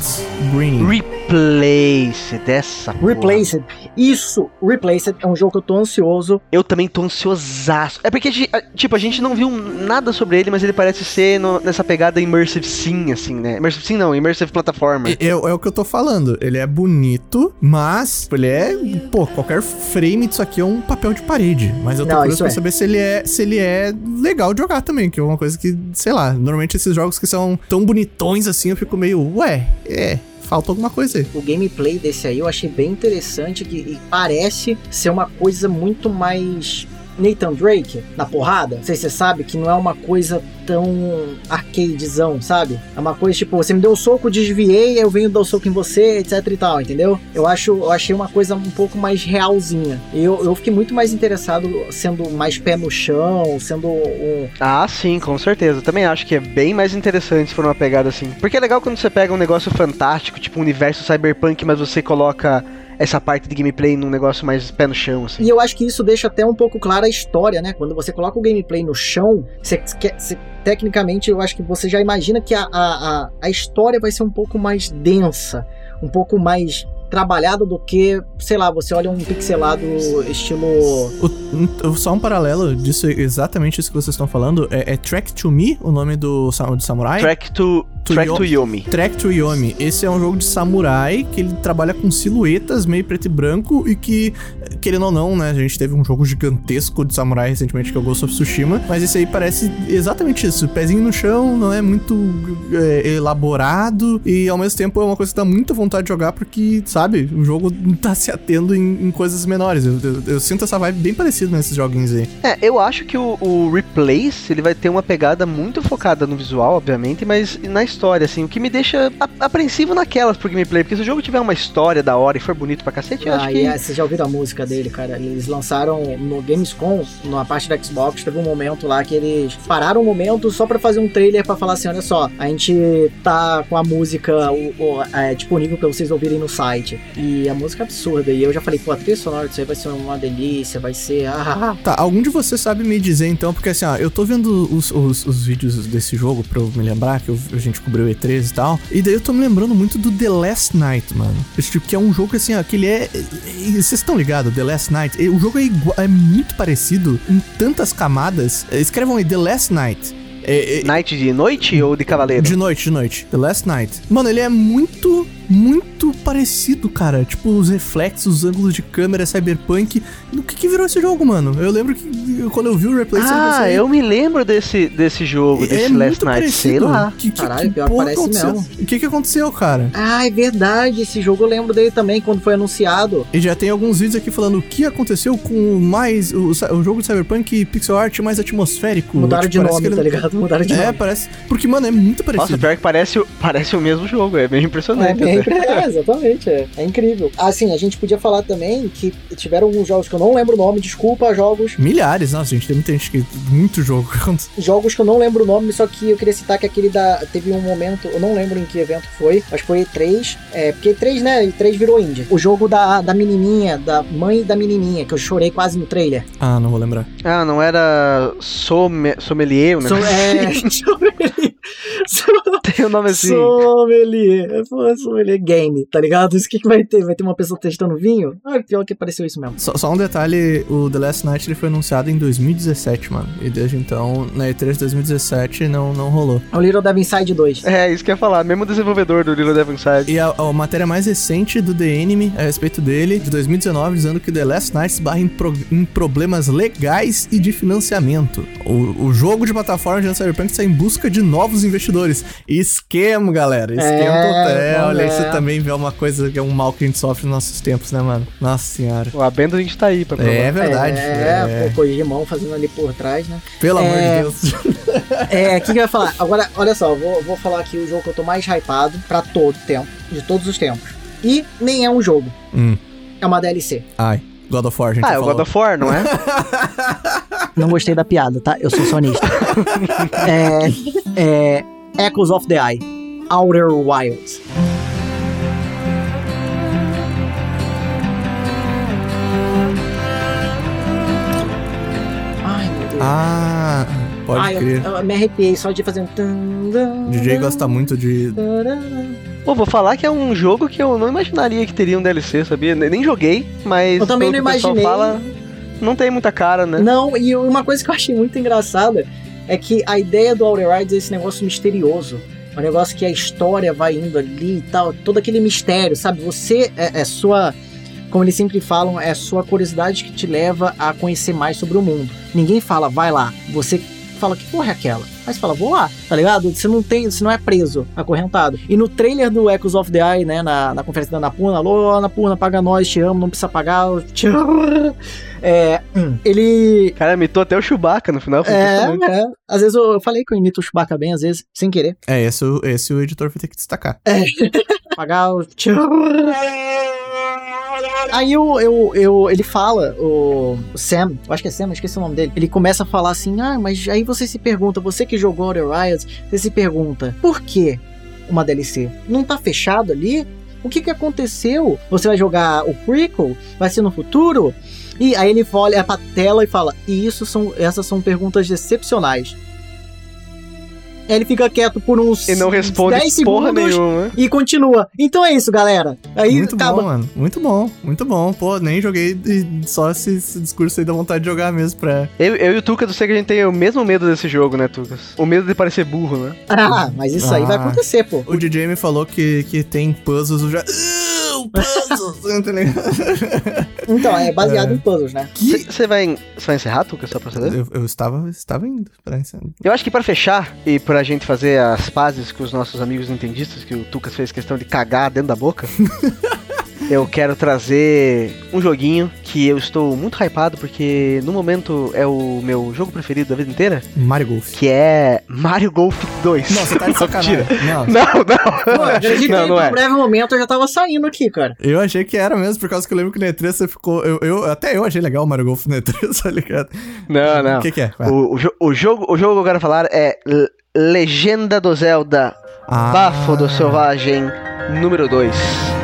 Green. Replaced, essa Replaced. Isso, Replaced é um jogo que eu tô ansioso. Eu também tô ansiosaço. É porque, tipo, a gente não viu nada sobre ele, mas ele parece ser no, nessa pegada immersive sim, assim, né? Immersive sim não, immersive platformer. É, é, é, o que eu tô falando. Ele é bonito, mas ele é, pô, qualquer frame disso aqui é um papel de parede. Mas eu tô não, curioso pra é. saber se ele é se ele é legal de jogar também, que é uma coisa que, sei lá, normalmente esses jogos que são tão bonitões assim, eu fico meio, ué, é, falta alguma coisa aí. O gameplay desse aí eu achei bem interessante que e parece ser uma coisa muito mais Nathan Drake na porrada. Não sei se você sabe que não é uma coisa tão arcadezão, sabe? É uma coisa tipo, você me deu um soco, desviei, eu venho dar o um soco em você, etc e tal, entendeu? Eu acho, eu achei uma coisa um pouco mais realzinha. Eu, eu fiquei muito mais interessado sendo mais pé no chão, sendo um. Ah, sim, com certeza. Também acho que é bem mais interessante se for uma pegada assim. Porque é legal quando você pega um negócio fantástico, tipo um universo cyberpunk, mas você coloca essa parte de gameplay num negócio mais pé no chão, assim. E eu acho que isso deixa até um pouco clara a história, né? Quando você coloca o gameplay no chão, você, você, tecnicamente eu acho que você já imagina que a, a, a, história vai ser um pouco mais densa, um pouco mais trabalhado do que, sei lá, você olha um pixelado estilo. O, só um paralelo disso, exatamente isso que vocês estão falando, é, é Track to Me, o nome do, do samurai? Track to to Track Yomi. to Yomi. Track to Yomi. Esse é um jogo de samurai que ele trabalha com silhuetas meio preto e branco e que, querendo ou não, né? A gente teve um jogo gigantesco de samurai recentemente que é o Ghost of Tsushima, mas esse aí parece exatamente isso. Pezinho no chão, não é muito é, elaborado e ao mesmo tempo é uma coisa que dá muita vontade de jogar porque, sabe, o jogo tá se atendo em, em coisas menores. Eu, eu, eu, sinto essa vibe bem parecida nesses joguinhos aí. É, eu acho que o, o Replace ele vai ter uma pegada muito focada no visual, obviamente, mas na história história, assim, o que me deixa apreensivo naquelas pro gameplay, porque se o jogo tiver uma história da hora e for bonito pra cacete, eu ah, acho que... É, vocês já ouviram a música dele, cara? Eles lançaram no Gamescom, na parte da Xbox, teve um momento lá que eles pararam um momento só pra fazer um trailer pra falar assim, olha só, a gente tá com a música o, o, é, disponível pra vocês ouvirem no site. E a música é absurda, e eu já falei, pô, a trilha sonora disso aí vai ser uma delícia, vai ser... Ah, ah, ah. Tá, algum de vocês sabe me dizer então, porque assim, ó, eu tô vendo os, os, os vídeos desse jogo pra eu me lembrar, que eu, a gente cobriu o E3 e tal. E daí eu tô me lembrando muito do The Last Night, mano. Esse tipo, que é um jogo assim, ó, que ele é. Vocês estão ligados? The Last Night? O jogo é, igual, é muito parecido em tantas camadas. Escrevam aí The Last Night. É, é, Night de noite ou de cavaleiro? De noite, de noite. The Last Night. Mano, ele é muito muito parecido, cara. Tipo, os reflexos, os ângulos de câmera, cyberpunk. O que, que virou esse jogo, mano? Eu lembro que quando eu vi o replay... Ah, eu me lembro desse, desse jogo, é, desse Last Night, parecido. sei lá. Que, que, Caralho, que parece aconteceu? mesmo. O que que aconteceu, cara? Ah, é verdade. Esse jogo eu lembro dele também, quando foi anunciado. E já tem alguns vídeos aqui falando o que aconteceu com mais... O, o jogo de cyberpunk pixel art mais atmosférico. Mudaram tipo, de nome, ele... tá ligado? Mudaram de é, nome. É, parece... Porque, mano, é muito parecido. Nossa, pior que parece, parece o mesmo jogo. É bem impressionante. É, é, exatamente. É, é incrível. Assim, a gente podia falar também que tiveram alguns jogos que eu não lembro o nome, desculpa, jogos. Milhares, nossa, gente, tem muita gente que. Muito jogo. jogos que eu não lembro o nome, só que eu queria citar que aquele da. Teve um momento, eu não lembro em que evento foi, mas foi E3. É, porque E3, né? E3 virou indie. O jogo da, da menininha, da mãe da menininha, que eu chorei quase no trailer. Ah, não vou lembrar. Ah, não era Somme, Sommelier, né? So, é, Sommelier. Tem o um nome assim. Sommelier. Sommelier Game, tá ligado? Isso que, que vai ter? Vai ter uma pessoa testando vinho? Ah, pior que apareceu isso mesmo. Só, só, um detalhe, o The Last Night ele foi anunciado em 2017, mano. E desde então, na E3 de 2017 não, não rolou. É o Little Devil Inside 2. É, isso que eu ia falar. Mesmo desenvolvedor do Little Devil Inside. E a, a, matéria mais recente do The Enemy a respeito dele, de 2019, dizendo que The Last Night esbarra em, pro, em problemas legais e de financiamento. O, o jogo de plataforma de Cyberpunk está em busca de novos investidores. Esquema, galera. Esquema é, total. Olha, é. isso também vê uma coisa que é um mal que a gente sofre nos nossos tempos, né, mano? Nossa senhora. O Abendo a gente tá aí pra provar. É verdade. É, é. pô, Corrimão fazendo ali por trás, né? Pelo amor de é, Deus. É, o que, que eu ia falar? Agora, olha só, vou, vou falar aqui o jogo que eu tô mais hypado pra todo tempo, de todos os tempos. E nem é um jogo. Hum. É uma DLC. Ai. God of War, a gente Ah, é o God of War, não é? não gostei da piada, tá? Eu sou sonista. é, é Echoes of the Eye. Outer Wilds. Ah, pode ah, crer. Eu, eu, me arrepiei só de fazer um. DJ gosta muito de. Pô, vou falar que é um jogo que eu não imaginaria que teria um DLC, sabia? Nem joguei, mas. Eu também não imaginei. Fala, não tem muita cara, né? Não, e uma coisa que eu achei muito engraçada é que a ideia do Outer Rides é esse negócio misterioso. Um negócio que a história vai indo ali e tal, todo aquele mistério, sabe? Você é, é sua como eles sempre falam, é sua curiosidade que te leva a conhecer mais sobre o mundo. Ninguém fala, vai lá, você fala, que porra é aquela? Aí você fala, vou lá, tá ligado? Você não tem, você não é preso, acorrentado. E no trailer do Echoes of the Eye, né, na, na conferência da Anapurna, alô, Anapurna, paga nós, te amo, não precisa pagar, te amo. É, hum, ele... Cara, imitou até o Chewbacca no final. É, é, às vezes eu, eu falei que eu imito o Chewbacca bem, às vezes, sem querer. É, esse, o- esse o editor vai ter que destacar. pagar o te amo. Aí eu, eu, ele fala, o, Sam, eu acho que é Sam, esqueci o nome dele. Ele começa a falar assim: ah, mas aí você se pergunta, você que jogou Outer Wilds, você se pergunta, por que uma DLC? Não tá fechado ali? O que que aconteceu? Você vai jogar o prequel? Vai ser no futuro? E aí ele olha pra tela e fala: e isso são, essas são perguntas excepcionais. Ele fica quieto por uns E não responde 10 porra segundos nenhuma. e continua. Então é isso, galera. Aí muito acaba. bom, mano. Muito bom, muito bom. Pô, nem joguei e só esse, esse discurso aí dá vontade de jogar mesmo pra. Eu, eu e o Tucas, eu sei que a gente tem o mesmo medo desse jogo, né, Tucas? O medo de parecer burro, né? Ah, mas isso aí vai Ah. acontecer, pô. O DJ me falou que, que tem puzzles, eu já. Uh, puzzles! tá ligado? Então, é baseado É. em puzzles, né? que... Você vai, vai encerrar, Tucas, só pra saber? eu, eu estava, estava indo pra isso. Eu acho que pra fechar e pra gente fazer as pazes com os nossos amigos nintendistas, que o Tucas fez questão de cagar dentro da boca, eu quero trazer um joguinho que eu estou muito hypado porque no momento é o meu jogo preferido da vida inteira, Mario Golf. que é Mario Golf 2. Nossa, tá de sacanagem. Não. Não, não. Pô, eu acredito não, que não é. breve momento eu já tava saindo aqui, cara. Eu achei que era mesmo, por causa que eu lembro que na E3 você ficou. Eu, eu- até eu achei legal o Mario Golf na E3, tá ligado? Não, não. O que, que é? O, o, jo- o jogo, o jogo que eu quero falar é Legenda do Zelda Ah. Bafo do Selvagem número 2.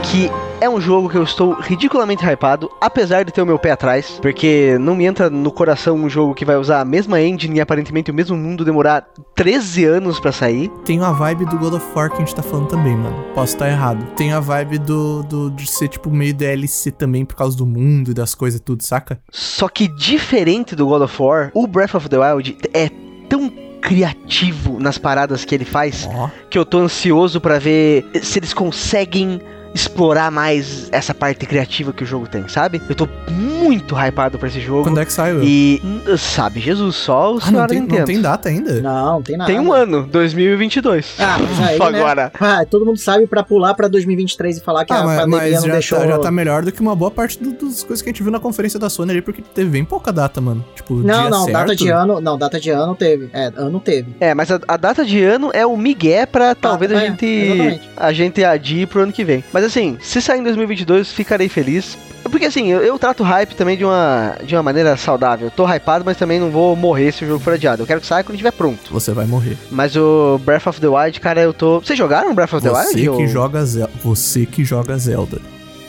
Que é um jogo que eu estou ridiculamente hypado, apesar de ter o meu pé atrás, porque não me entra no coração um jogo que vai usar a mesma engine e aparentemente o mesmo mundo demorar 13 anos pra sair. Tem a vibe do God of War que a gente tá falando também, mano. Posso estar errado. Tem a vibe do, do de ser, tipo, meio DLC também por causa do mundo e das coisas e tudo, saca? Só que diferente do God of War, o Breath of the Wild é tão criativo nas paradas que ele faz Ó. que eu tô ansioso pra ver se eles conseguem explorar mais essa parte criativa que o jogo tem, sabe? Eu tô muito hypado pra esse jogo. Quando é que saiu? E hum, sabe, Jesus, só o ah, senhor não tem, Nintendo. não tem data ainda? Não, não tem nada. Tem um ano, 2022. Ah, aí, né? Agora. Ah, todo mundo sabe pra pular pra 2023 e falar que Ah, a mas, pandemia mas não já, deixou... tá, já tá melhor do que uma boa parte do- das coisas que a gente viu na conferência da Sony ali, porque teve bem pouca data, mano. Tipo, Não, dia não, certo. data de ano, não, data de ano teve. É, ano teve. É, mas a, a data de ano é o migué pra talvez a é, gente exatamente. a gente adie pro ano que vem. Mas assim, se sair em 2022, ficarei feliz. Porque assim, eu, eu trato hype também de uma, de uma maneira saudável. Eu tô hypado, mas também não vou morrer se o jogo for adiado. Eu quero que saia quando estiver pronto. Você vai morrer. Mas o Breath of the Wild, cara, eu tô. Vocês jogaram Breath of the Você Wild? que ou- joga Zelda. Você que joga Zelda.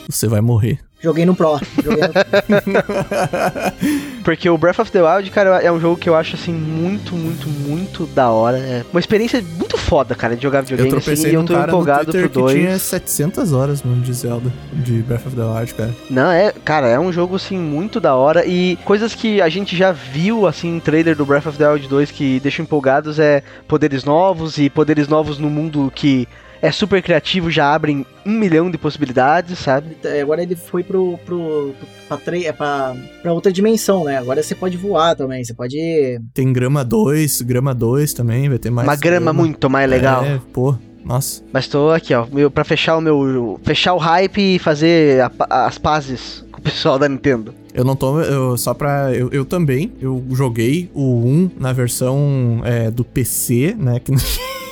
Você vai morrer. Joguei no Pro. Joguei no... Porque o Breath of the Wild, cara, é um jogo que eu acho assim muito, muito, muito da hora. É uma experiência muito foda, cara, de jogar Eu videogame assim, tropecei e eu tô cara empolgado pro que 2. tinha 700 horas, mano, de Zelda. De Breath of the Wild, cara. Não, é, cara, é um jogo assim muito da hora e coisas que a gente já viu assim em trailer do Breath of the Wild 2 que deixam empolgados é poderes novos e poderes novos no mundo que é super criativo, já abrem um milhão de possibilidades, sabe? É, Agora ele foi pro, pro, pro pra, tre- é pra, pra outra dimensão, né? Agora você pode voar também, você pode... Tem grama 2, grama 2 também, vai ter mais. Uma grama muito mais legal. É, pô, nossa. Mas tô aqui, ó, meu, pra fechar o meu. fechar o hype e fazer a as pazes com o pessoal da Nintendo. Eu não tô. Eu, só pra. Eu, eu também. Eu joguei o 1 na versão é, do PC, né? Que não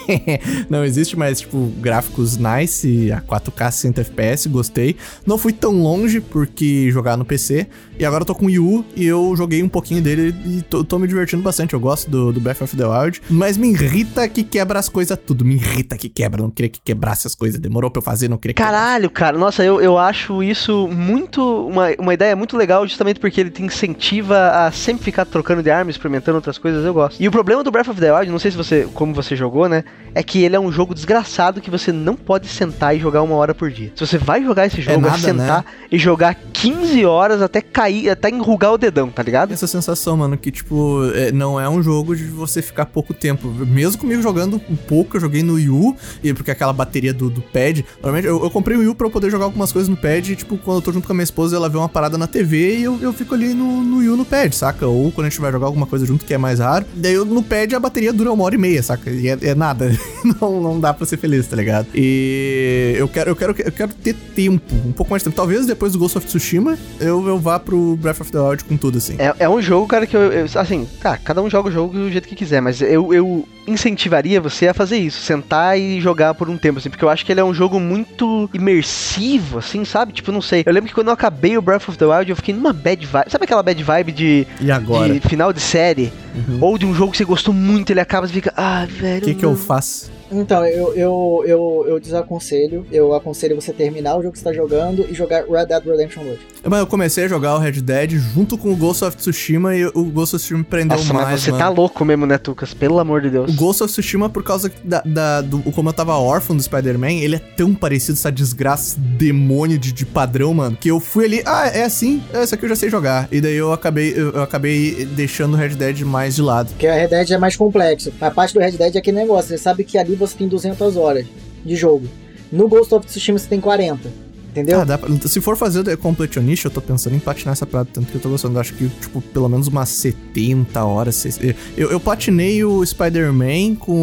existe mais, tipo, gráficos nice, a 4K 60 FPS, gostei. Não fui tão longe porque jogar no PC. E agora eu tô com o Wii U e eu joguei um pouquinho dele e tô, tô me divertindo bastante. Eu gosto do, do Breath of the Wild. Mas me irrita que quebra as coisas tudo. Me irrita que quebra. Não queria que quebrasse as coisas. Demorou pra eu fazer, não queria que Caralho, cara, nossa, eu, eu acho isso muito. Uma, uma ideia muito legal, justamente porque ele te incentiva a sempre ficar trocando de arma, experimentando outras coisas, eu gosto. E o problema do Breath of the Wild, não sei se você. como você jogou, né? É que ele é um jogo desgraçado que você não pode sentar e jogar uma hora por dia. Se você vai jogar esse jogo, é, nada, é sentar né? e jogar 15 horas até cair, até enrugar o dedão, tá ligado? Essa sensação, mano, que tipo, é, não é um jogo de você ficar pouco tempo. Mesmo comigo jogando um pouco, eu joguei no Wii U, e porque aquela bateria do, do pad. Normalmente eu, eu comprei o Wii U pra eu poder jogar algumas coisas no pad, e, tipo, quando eu tô junto com a minha esposa, ela vê uma parada na TV e eu, eu fico ali no, no Wii U no pad, saca? Ou quando a gente vai jogar alguma coisa junto que é mais raro. Daí eu, no pad a bateria dura uma hora e meia, saca? E é, é nada. não, não dá pra ser feliz, tá ligado? E eu quero, eu quero, eu quero ter tempo, um pouco mais de tempo. Talvez depois do Ghost of Tsushima eu, eu vá pro Breath of the Wild com tudo, assim. É, é um jogo, cara, que eu, eu, Assim, tá, cada um joga o jogo do jeito que quiser, mas eu, eu incentivaria você a fazer isso, sentar e jogar por um tempo, assim, porque eu acho que ele é um jogo muito imersivo, assim, sabe? Tipo, não sei. Eu lembro que quando eu acabei o Breath of the Wild, eu fiquei numa bad vibe. Sabe aquela bad vibe de, e agora? de final de série? Uhum. Ou de um jogo que você gostou muito, ele acaba e fica, ah, velho. O que, que eu faço? Então, eu, eu, eu, eu desaconselho. Eu aconselho você terminar o jogo que você tá jogando e jogar Red Dead Redemption 2. Mas eu comecei a jogar o Red Dead junto com o Ghost of Tsushima e o Ghost of Tsushima prendeu Nossa, mais. Mas você mano. tá louco mesmo, né, Tucas? Pelo amor de Deus. O Ghost of Tsushima, por causa da, da do como eu tava órfão do Spider-Man, ele é tão parecido essa desgraça demônio de, de padrão, mano, que eu fui ali, ah, é assim, é, esse aqui eu já sei jogar. E daí eu acabei, eu, eu acabei deixando o Red Dead mais de lado. Porque o Red Dead é mais complexo. A parte do Red Dead é aquele negócio, você sabe que ali você tem 200 horas de jogo. No Ghost of Tsushima você tem 40. Entendeu? Ah, pra, se for fazer o Completionist, eu tô pensando em patinar essa prata, tanto que eu tô gostando. Eu acho que, tipo, pelo menos umas 70 horas. Eu, eu patinei o Spider-Man com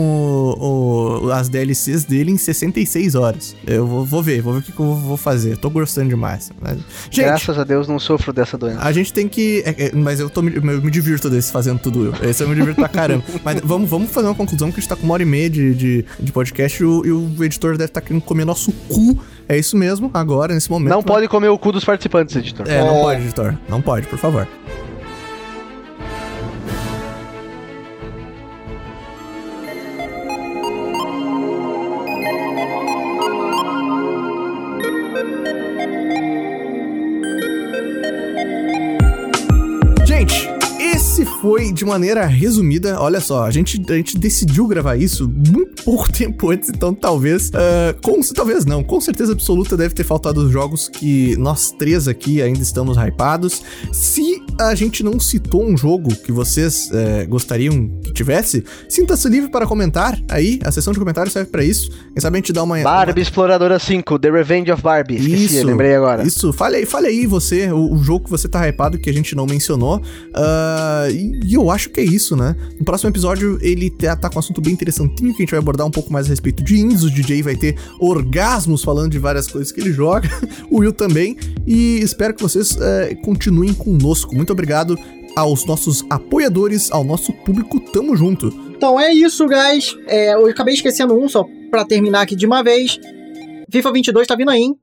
o, o, as DLCs dele em 66 horas. Eu vou, vou ver, vou ver o que, que eu vou fazer. Eu tô gostando demais. Mas, gente, Graças a Deus não sofro dessa doença. A gente tem que. É, é, mas eu, tô, eu me divirto desse fazendo tudo eu. Esse eu me divirto pra caramba. mas vamos, vamos fazer uma conclusão que a gente tá com uma hora e meia de, de, de podcast e o, e o editor deve estar tá querendo comer nosso cu é isso mesmo, agora, nesse momento. Não pode comer o cu dos participantes, editor. É, não é. pode, editor. Não pode, por favor. De maneira resumida. Olha só, a gente, a gente decidiu gravar isso muito pouco tempo antes, então talvez. Uh, com, talvez não, com certeza absoluta deve ter faltado os jogos que nós três aqui ainda estamos hypados. Se a gente não citou um jogo que vocês uh, gostariam que tivesse, sinta-se livre para comentar aí. A seção de comentários serve para isso. Quem sabe a gente dá uma. Barbie uma... Exploradora 5, The Revenge of Barbie. Esqueci, isso, lembrei agora. Isso, fale aí, fale aí você, o, o, jogo que você tá hypado que a gente não mencionou. Uh, e eu acho que é isso, né? No próximo episódio, ele tá, tá com um assunto bem interessantinho que a gente vai abordar um pouco mais a respeito de indies. O DJ vai ter orgasmos falando de várias coisas que ele joga, o Will também. E espero que vocês é, continuem conosco. Muito obrigado aos nossos apoiadores, ao nosso público. Tamo junto. Então é isso, guys. É, eu acabei esquecendo um só pra terminar aqui de uma vez. FIFA 22 tá vindo aí, hein?